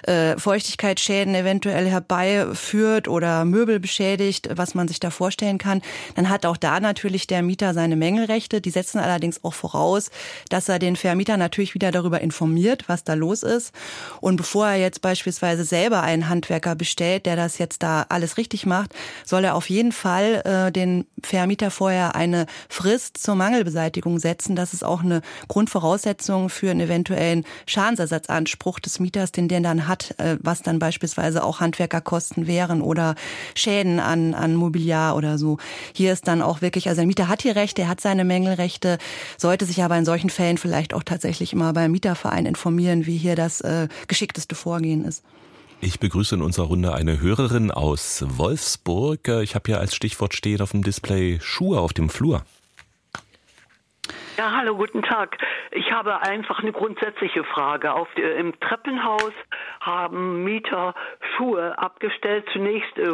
äh, Feuchtigkeitsschäden eventuell herbeiführt oder Möbel beschädigt, was man sich da vorstellen kann, dann hat auch da natürlich der Mieter seine Mängelrechte. Die setzen allerdings auch voraus, dass er den Vermieter natürlich wieder darüber informiert, was da los ist. Und bevor er jetzt beispielsweise selber einen Handwerker bestellt, der das jetzt da alles richtig macht, soll er auf jeden Fall äh, den Vermieter vorher eine Frist zur Mangelbeseitigung setzen. Das ist auch eine Grundvoraussetzung für einen eventuellen Schadensersatzanspruch des Mieters, den der dann hat, äh, was dann beispielsweise auch Handwerkerkosten wären oder Schäden an, an Mobiliar oder so. Hier ist dann auch wirklich, also der Mieter hat hier Rechte, er hat seine Mängelrechte, sollte sich aber in solchen Fällen vielleicht auch tatsächlich immer beim Mieterverein informieren, wie hier das äh, geschickteste Vorgehen ist. Ich begrüße in unserer Runde eine Hörerin aus Wolfsburg. Ich habe hier als Stichwort stehen auf dem Display Schuhe auf dem Flur. Ja, hallo, guten Tag. Ich habe einfach eine grundsätzliche Frage. Auf, äh, Im Treppenhaus haben Mieter Schuhe abgestellt. Zunächst äh,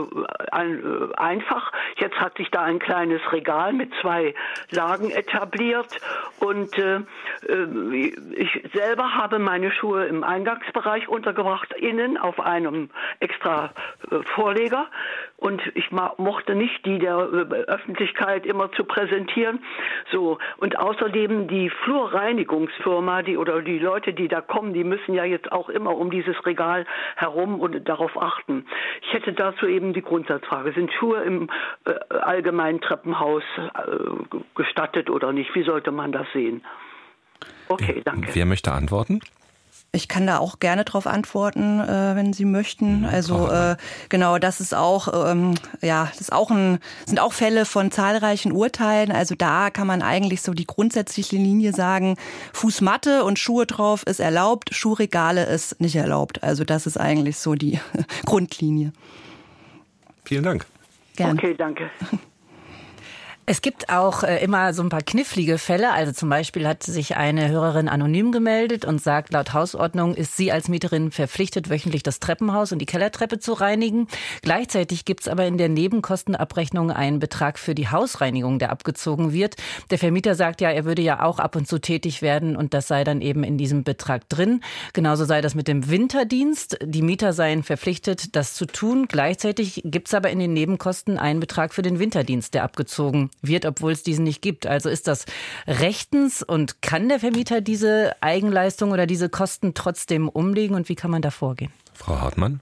ein, äh, einfach. Jetzt hat sich da ein kleines Regal mit zwei Lagen etabliert. Und äh, äh ich selber habe meine Schuhe im Eingangsbereich untergebracht, innen auf einem extra äh, Vorleger. Und ich mochte nicht die der Öffentlichkeit immer zu präsentieren. So. Und außerdem die Flurreinigungsfirma, die oder die Leute, die da kommen, die müssen ja jetzt auch immer um dieses Regal herum und darauf achten. Ich hätte dazu eben die Grundsatzfrage. Sind Schuhe im äh, allgemeinen Treppenhaus äh, gestattet oder nicht? Wie sollte man das sehen? Okay, danke. Wer möchte antworten? Ich kann da auch gerne drauf antworten, äh, wenn Sie möchten. Mhm. Also äh, genau, das ist auch, ähm, ja, das ist auch ein, sind auch Fälle von zahlreichen Urteilen. Also da kann man eigentlich so die grundsätzliche Linie sagen: Fußmatte und Schuhe drauf ist erlaubt, Schuhregale ist nicht erlaubt. Also das ist eigentlich so die <laughs> Grundlinie. Vielen Dank. Gerne. Okay, danke. Es gibt auch äh, immer so ein paar knifflige Fälle. Also zum Beispiel hat sich eine Hörerin anonym gemeldet und sagt, laut Hausordnung ist sie als Mieterin verpflichtet, wöchentlich das Treppenhaus und die Kellertreppe zu reinigen. Gleichzeitig gibt es aber in der Nebenkostenabrechnung einen Betrag für die Hausreinigung, der abgezogen wird. Der Vermieter sagt ja, er würde ja auch ab und zu tätig werden und das sei dann eben in diesem Betrag drin. Genauso sei das mit dem Winterdienst. Die Mieter seien verpflichtet, das zu tun. Gleichzeitig gibt es aber in den Nebenkosten einen Betrag für den Winterdienst, der abgezogen wird, obwohl es diesen nicht gibt. Also ist das rechtens und kann der Vermieter diese Eigenleistung oder diese Kosten trotzdem umlegen und wie kann man da vorgehen? Frau Hartmann?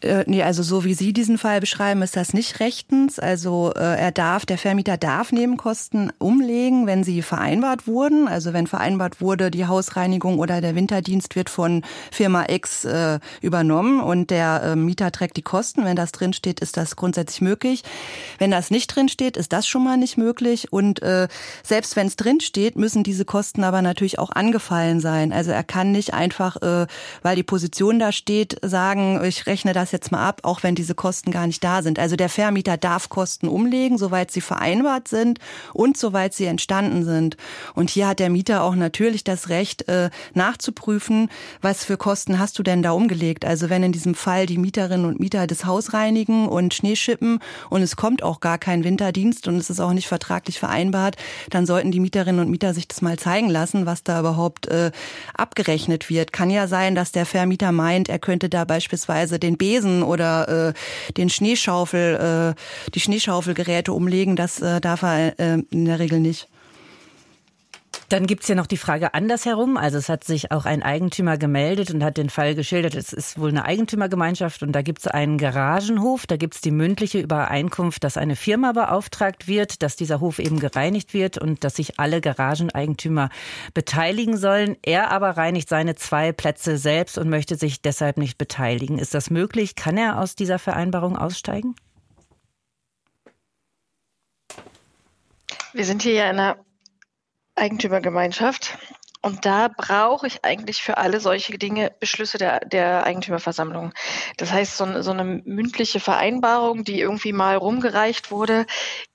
Äh, nee, also so wie Sie diesen Fall beschreiben, ist das nicht rechtens. Also äh, er darf, der Vermieter darf Nebenkosten umlegen, wenn sie vereinbart wurden. Also wenn vereinbart wurde, die Hausreinigung oder der Winterdienst wird von Firma X äh, übernommen und der äh, Mieter trägt die Kosten. Wenn das drinsteht, ist das grundsätzlich möglich. Wenn das nicht drinsteht, ist das schon mal nicht möglich. Und äh, selbst wenn es drinsteht, müssen diese Kosten aber natürlich auch angefallen sein. Also er kann nicht einfach, äh, weil die Position da steht, sagen, ich rechne das das jetzt mal ab, auch wenn diese Kosten gar nicht da sind. Also der Vermieter darf Kosten umlegen, soweit sie vereinbart sind und soweit sie entstanden sind. Und hier hat der Mieter auch natürlich das Recht, äh, nachzuprüfen, was für Kosten hast du denn da umgelegt. Also wenn in diesem Fall die Mieterinnen und Mieter das Haus reinigen und Schnee schippen und es kommt auch gar kein Winterdienst und es ist auch nicht vertraglich vereinbart, dann sollten die Mieterinnen und Mieter sich das mal zeigen lassen, was da überhaupt äh, abgerechnet wird. Kann ja sein, dass der Vermieter meint, er könnte da beispielsweise den Besen Besen oder äh, den Schneeschaufel, äh, die Schneeschaufelgeräte umlegen. Das äh, darf er äh, in der Regel nicht. Dann gibt's ja noch die Frage andersherum. Also es hat sich auch ein Eigentümer gemeldet und hat den Fall geschildert. Es ist wohl eine Eigentümergemeinschaft und da gibt's einen Garagenhof. Da gibt's die mündliche Übereinkunft, dass eine Firma beauftragt wird, dass dieser Hof eben gereinigt wird und dass sich alle Garageneigentümer beteiligen sollen. Er aber reinigt seine zwei Plätze selbst und möchte sich deshalb nicht beteiligen. Ist das möglich? Kann er aus dieser Vereinbarung aussteigen? Wir sind hier ja in einer Eigentümergemeinschaft. Und da brauche ich eigentlich für alle solche Dinge Beschlüsse der, der Eigentümerversammlung. Das heißt, so so eine mündliche Vereinbarung, die irgendwie mal rumgereicht wurde,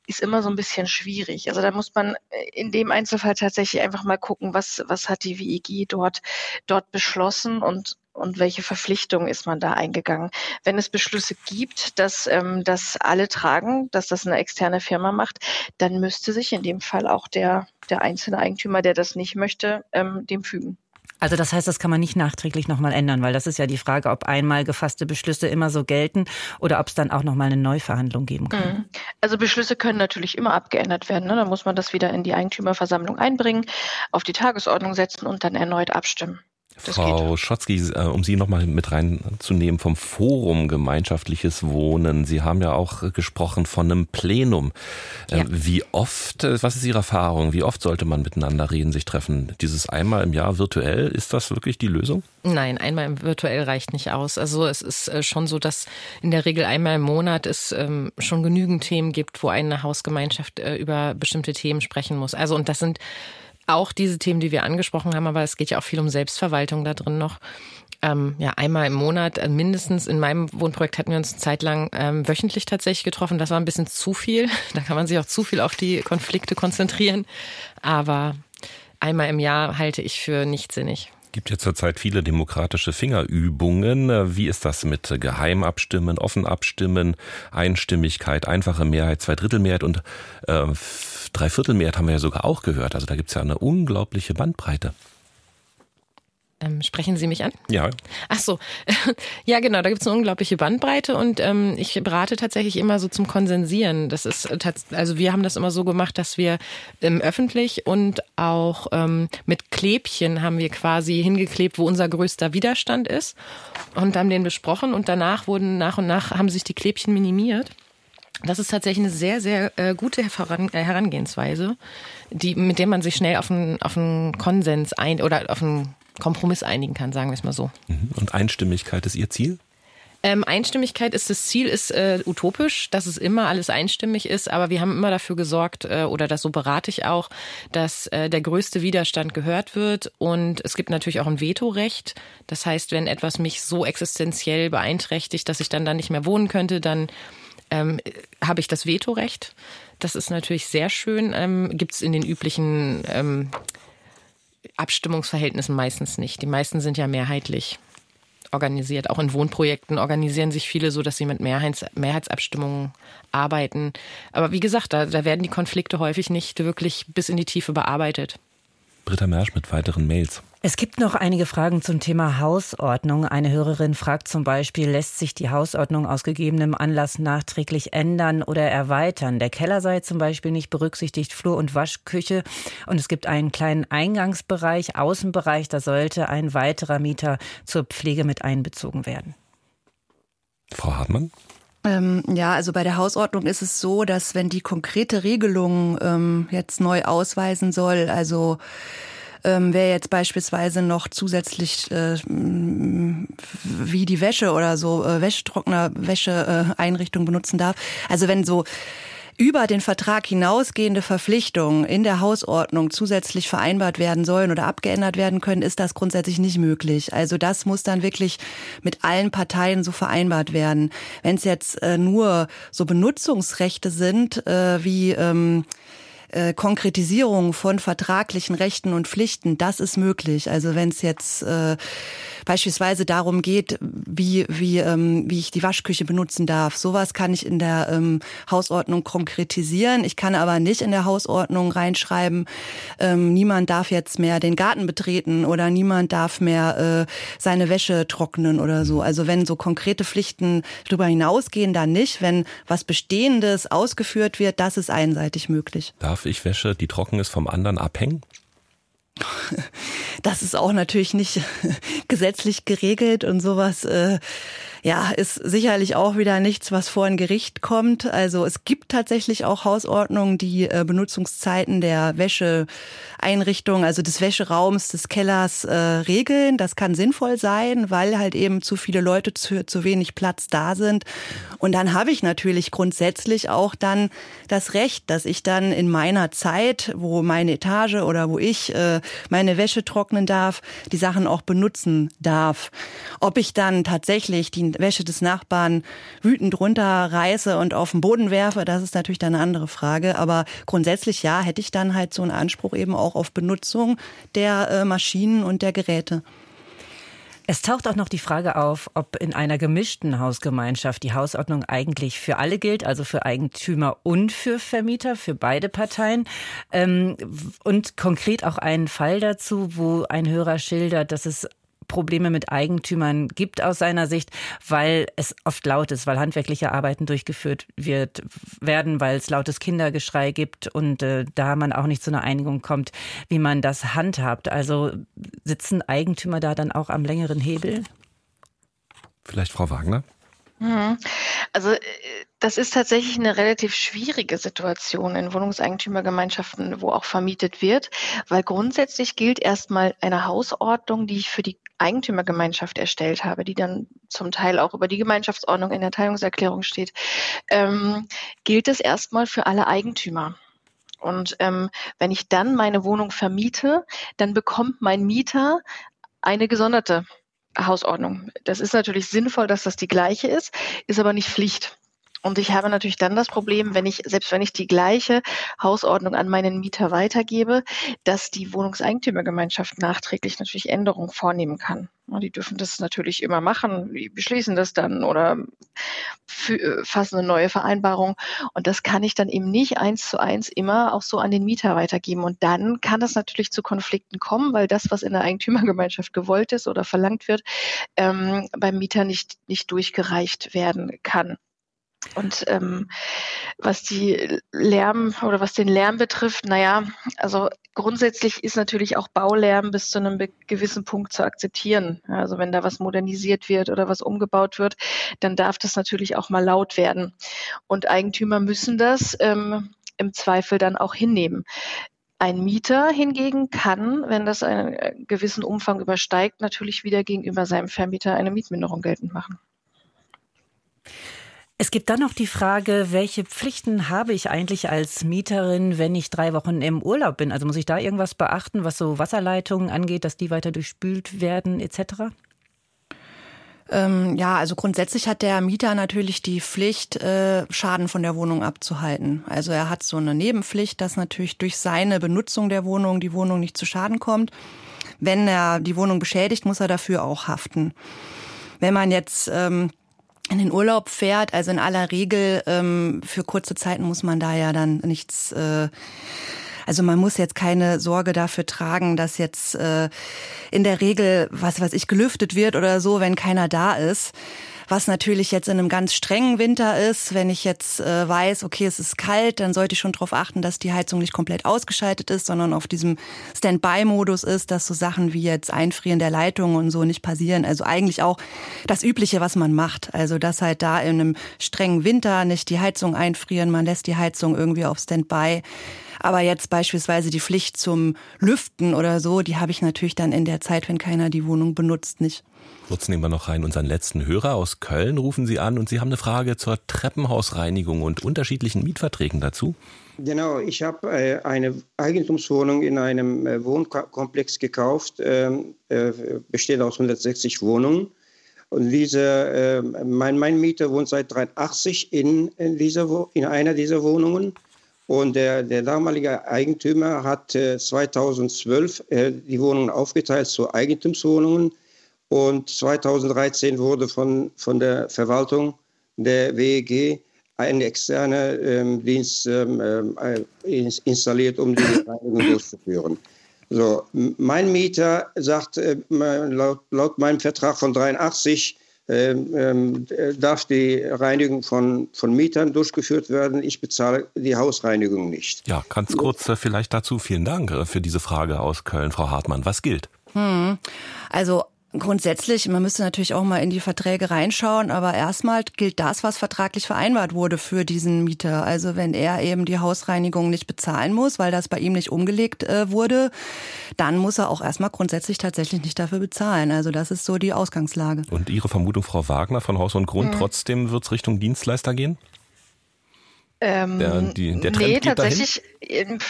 ist immer so ein bisschen schwierig. Also da muss man in dem Einzelfall tatsächlich einfach mal gucken, was, was hat die WEG dort, dort beschlossen und und welche Verpflichtungen ist man da eingegangen? Wenn es Beschlüsse gibt, dass ähm, das alle tragen, dass das eine externe Firma macht, dann müsste sich in dem Fall auch der, der einzelne Eigentümer, der das nicht möchte, ähm, dem fügen. Also das heißt, das kann man nicht nachträglich nochmal ändern, weil das ist ja die Frage, ob einmal gefasste Beschlüsse immer so gelten oder ob es dann auch nochmal eine Neuverhandlung geben kann. Mhm. Also Beschlüsse können natürlich immer abgeändert werden. Ne? Dann muss man das wieder in die Eigentümerversammlung einbringen, auf die Tagesordnung setzen und dann erneut abstimmen. Das Frau geht. Schotzki, äh, um Sie nochmal mit reinzunehmen vom Forum Gemeinschaftliches Wohnen. Sie haben ja auch gesprochen von einem Plenum. Äh, ja. Wie oft, äh, was ist Ihre Erfahrung? Wie oft sollte man miteinander reden, sich treffen? Dieses einmal im Jahr virtuell, ist das wirklich die Lösung? Nein, einmal im virtuell reicht nicht aus. Also es ist schon so, dass in der Regel einmal im Monat es ähm, schon genügend Themen gibt, wo eine Hausgemeinschaft über bestimmte Themen sprechen muss. Also und das sind auch diese Themen, die wir angesprochen haben, aber es geht ja auch viel um Selbstverwaltung da drin noch. Ähm, ja, einmal im Monat, äh, mindestens in meinem Wohnprojekt hatten wir uns eine Zeit lang ähm, wöchentlich tatsächlich getroffen. Das war ein bisschen zu viel. <laughs> Da kann man sich auch zu viel auf die Konflikte konzentrieren. Aber einmal im Jahr halte ich für nicht sinnig gibt ja zurzeit viele demokratische Fingerübungen. Wie ist das mit Geheimabstimmen, offen abstimmen, Einstimmigkeit, einfache Mehrheit, Zweidrittelmehrheit und äh, Dreiviertelmehrheit haben wir ja sogar auch gehört. Also da gibt es ja eine unglaubliche Bandbreite. Ähm, sprechen Sie mich an? Ja. Ach so. <laughs> Ja, genau, da gibt es eine unglaubliche Bandbreite und ähm, ich berate tatsächlich immer so zum Konsensieren. Das ist also wir haben das immer so gemacht, dass wir ähm, öffentlich und auch ähm, mit Klebchen haben wir quasi hingeklebt, wo unser größter Widerstand ist und haben den besprochen und danach wurden nach und nach haben sich die Klebchen minimiert. Das ist tatsächlich eine sehr, sehr äh, gute äh, Herangehensweise, die, mit der man sich schnell auf einen, auf einen Konsens ein oder auf einen Kompromiss einigen kann, sagen wir es mal so. Mhm. Und Einstimmigkeit ist Ihr Ziel? Ähm, Einstimmigkeit ist das Ziel, ist äh, utopisch, dass es immer alles einstimmig ist, aber wir haben immer dafür gesorgt, äh, oder das so berate ich auch, dass äh, der größte Widerstand gehört wird und es gibt natürlich auch ein Vetorecht. Das heißt, wenn etwas mich so existenziell beeinträchtigt, dass ich dann da nicht mehr wohnen könnte, dann ähm, habe ich das Vetorecht. Das ist natürlich sehr schön. Ähm, Gibt es in den üblichen ähm, Abstimmungsverhältnissen meistens nicht. Die meisten sind ja mehrheitlich organisiert. Auch in Wohnprojekten organisieren sich viele so, dass sie mit Mehrheits Mehrheitsabstimmungen arbeiten. Aber wie gesagt, da, da werden die Konflikte häufig nicht wirklich bis in die Tiefe bearbeitet. Britta Mersch mit weiteren Mails. Es gibt noch einige Fragen zum Thema Hausordnung. Eine Hörerin fragt zum Beispiel, lässt sich die Hausordnung aus gegebenem Anlass nachträglich ändern oder erweitern? Der Keller sei zum Beispiel nicht berücksichtigt, Flur- und Waschküche. Und es gibt einen kleinen Eingangsbereich, Außenbereich, da sollte ein weiterer Mieter zur Pflege mit einbezogen werden. Frau Hartmann? Ähm, ja, also bei der Hausordnung ist es so, dass wenn die konkrete Regelung ähm, jetzt neu ausweisen soll, also ähm, wer jetzt beispielsweise noch zusätzlich äh, wie die Wäsche oder so äh, Wäschetrockner, Wäscheeinrichtung benutzen darf. Also wenn so über den Vertrag hinausgehende Verpflichtungen in der Hausordnung zusätzlich vereinbart werden sollen oder abgeändert werden können, ist das grundsätzlich nicht möglich. Also das muss dann wirklich mit allen Parteien so vereinbart werden. Wenn es jetzt äh, nur so Benutzungsrechte sind, äh, wie ähm, äh, Konkretisierung von vertraglichen Rechten und Pflichten, das ist möglich. Also wenn es jetzt äh, beispielsweise darum geht, wie, wie, ähm, wie ich die Waschküche benutzen darf, sowas kann ich in der ähm, Hausordnung konkretisieren. Ich kann aber nicht in der Hausordnung reinschreiben, ähm, niemand darf jetzt mehr den Garten betreten oder niemand darf mehr äh, seine Wäsche trocknen oder so. Also wenn so konkrete Pflichten darüber hinausgehen, dann nicht. Wenn was Bestehendes ausgeführt wird, das ist einseitig möglich. Darf ich Wäsche, die trocken ist, vom anderen abhängen? Das ist auch natürlich nicht <laughs> gesetzlich geregelt und sowas. Äh, ja, ist sicherlich auch wieder nichts, was vor ein Gericht kommt. Also es gibt tatsächlich auch Hausordnungen, die äh, Benutzungszeiten der Wäscheeinrichtung, also des Wäscheraums, des Kellers äh, regeln. Das kann sinnvoll sein, weil halt eben zu viele Leute zu, zu wenig Platz da sind. Und dann habe ich natürlich grundsätzlich auch dann das Recht, dass ich dann in meiner Zeit, wo meine Etage oder wo ich äh, meine Wäsche trocknen darf, die Sachen auch benutzen darf. Ob ich dann tatsächlich die Wäsche des Nachbarn wütend runterreiße und auf den Boden werfe, das ist natürlich dann eine andere Frage. Aber grundsätzlich ja, hätte ich dann halt so einen Anspruch eben auch auf Benutzung der äh, Maschinen und der Geräte. Es taucht auch noch die Frage auf, ob in einer gemischten Hausgemeinschaft die Hausordnung eigentlich für alle gilt, also für Eigentümer und für Vermieter, für beide Parteien. Ähm, und konkret auch einen Fall dazu, wo ein Hörer schildert, dass es Probleme mit Eigentümern gibt aus seiner Sicht, weil es oft laut ist, weil handwerkliche Arbeiten durchgeführt wird, werden, weil es lautes Kindergeschrei gibt und äh, da man auch nicht zu einer Einigung kommt, wie man das handhabt. Also sitzen Eigentümer da dann auch am längeren Hebel? Vielleicht Frau Wagner? Mhm. Also äh, das ist tatsächlich eine relativ schwierige Situation in Wohnungseigentümergemeinschaften, wo auch vermietet wird, weil grundsätzlich gilt erstmal eine Hausordnung, die ich für die Eigentümergemeinschaft erstellt habe, die dann zum Teil auch über die Gemeinschaftsordnung in der Teilungserklärung steht, ähm, gilt es erstmal für alle Eigentümer. Und ähm, wenn ich dann meine Wohnung vermiete, dann bekommt mein Mieter eine gesonderte Hausordnung. Das ist natürlich sinnvoll, dass das die gleiche ist, ist aber nicht Pflicht. Und ich habe natürlich dann das Problem, wenn ich, selbst wenn ich die gleiche Hausordnung an meinen Mieter weitergebe, dass die Wohnungseigentümergemeinschaft nachträglich natürlich Änderungen vornehmen kann. Die dürfen das natürlich immer machen, die beschließen das dann oder äh, fassen eine neue Vereinbarung. Und das kann ich dann eben nicht eins zu eins immer auch so an den Mieter weitergeben. Und dann kann es natürlich zu Konflikten kommen, weil das, was in der Eigentümergemeinschaft gewollt ist oder verlangt wird, ähm, beim Mieter nicht, nicht durchgereicht werden kann. Und ähm, was die Lärm oder was den Lärm betrifft, naja, also grundsätzlich ist natürlich auch Baulärm bis zu einem gewissen Punkt zu akzeptieren. Also wenn da was modernisiert wird oder was umgebaut wird, dann darf das natürlich auch mal laut werden. Und Eigentümer müssen das ähm, im Zweifel dann auch hinnehmen. Ein Mieter hingegen kann, wenn das einen gewissen Umfang übersteigt, natürlich wieder gegenüber seinem Vermieter eine Mietminderung geltend machen. Es gibt dann noch die Frage, welche Pflichten habe ich eigentlich als Mieterin, wenn ich drei Wochen im Urlaub bin? Also muss ich da irgendwas beachten, was so Wasserleitungen angeht, dass die weiter durchspült werden etc.? Ähm, ja, also grundsätzlich hat der Mieter natürlich die Pflicht, äh, Schaden von der Wohnung abzuhalten. Also er hat so eine Nebenpflicht, dass natürlich durch seine Benutzung der Wohnung die Wohnung nicht zu Schaden kommt. Wenn er die Wohnung beschädigt, muss er dafür auch haften. Wenn man jetzt ähm, in den Urlaub fährt, also in aller Regel ähm, für kurze Zeiten muss man da ja dann nichts. Äh, also man muss jetzt keine Sorge dafür tragen, dass jetzt äh, in der Regel was was ich gelüftet wird oder so, wenn keiner da ist. Was natürlich jetzt in einem ganz strengen Winter ist, wenn ich jetzt äh, weiß, okay, es ist kalt, dann sollte ich schon darauf achten, dass die Heizung nicht komplett ausgeschaltet ist, sondern auf diesem Standby-Modus ist, dass so Sachen wie jetzt Einfrieren der Leitung und so nicht passieren. Also eigentlich auch das Übliche, was man macht. Also dass halt da in einem strengen Winter nicht die Heizung einfrieren, man lässt die Heizung irgendwie auf Standby. Aber jetzt beispielsweise die Pflicht zum Lüften oder so, die habe ich natürlich dann in der Zeit, wenn keiner die Wohnung benutzt, nicht. Kurz nehmen wir noch rein unseren letzten Hörer aus Köln. Rufen Sie an und Sie haben eine Frage zur Treppenhausreinigung und unterschiedlichen Mietverträgen dazu. Genau, ich habe äh, eine Eigentumswohnung in einem äh, Wohnkomplex gekauft, ähm, äh, besteht aus 160 Wohnungen. Und diese, äh, mein, mein Mieter wohnt seit 1983 in, in, dieser, in einer dieser Wohnungen. Und der, der damalige Eigentümer hat 2012 äh, die Wohnungen aufgeteilt zu Eigentumswohnungen und 2013 wurde von, von der Verwaltung der WEG ein externer ähm, Dienst ähm, äh, installiert, um die Reinigung <coughs> durchzuführen. So, mein Mieter sagt, äh, laut, laut, meinem Vertrag von 83 ähm, ähm, darf die Reinigung von, von Mietern durchgeführt werden. Ich bezahle die Hausreinigung nicht. Ja, ganz kurz äh, vielleicht dazu. Vielen Dank äh, für diese Frage aus Köln, Frau Hartmann. Was gilt? Hm. Also Grundsätzlich, man müsste natürlich auch mal in die Verträge reinschauen, aber erstmal gilt das, was vertraglich vereinbart wurde für diesen Mieter. Also wenn er eben die Hausreinigung nicht bezahlen muss, weil das bei ihm nicht umgelegt äh, wurde, dann muss er auch erstmal grundsätzlich tatsächlich nicht dafür bezahlen. Also das ist so die Ausgangslage. Und Ihre Vermutung, Frau Wagner von Haus und Grund, mhm. trotzdem wird es Richtung Dienstleister gehen? Ähm, der, die, der Trend nee, tatsächlich,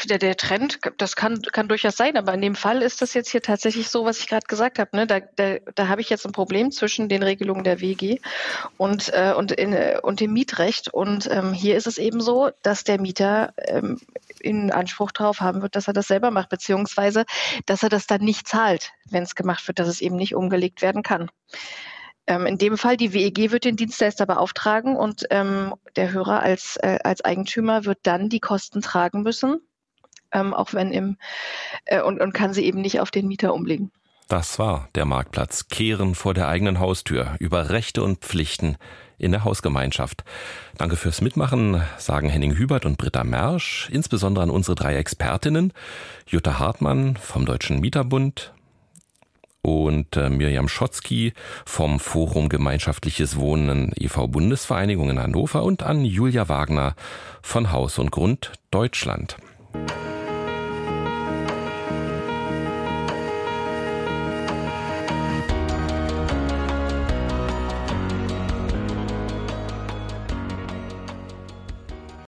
der, der Trend, das kann, kann durchaus sein, aber in dem Fall ist das jetzt hier tatsächlich so, was ich gerade gesagt habe. Ne? Da, da, da habe ich jetzt ein Problem zwischen den Regelungen der WG und, äh, und, in, und dem Mietrecht. Und ähm, hier ist es eben so, dass der Mieter ähm, in Anspruch darauf haben wird, dass er das selber macht, beziehungsweise dass er das dann nicht zahlt, wenn es gemacht wird, dass es eben nicht umgelegt werden kann. Ähm, in dem Fall, die WEG wird den Dienstleister beauftragen und ähm, der Hörer als, äh, als Eigentümer wird dann die Kosten tragen müssen, ähm, auch wenn im, äh, und, und kann sie eben nicht auf den Mieter umlegen. Das war der Marktplatz. Kehren vor der eigenen Haustür über Rechte und Pflichten in der Hausgemeinschaft. Danke fürs Mitmachen, sagen Henning Hubert und Britta Mersch, insbesondere an unsere drei Expertinnen, Jutta Hartmann vom Deutschen Mieterbund, und äh, Mirjam Schotzki vom Forum Gemeinschaftliches Wohnen e.V. Bundesvereinigung in Hannover und an Julia Wagner von Haus und Grund Deutschland.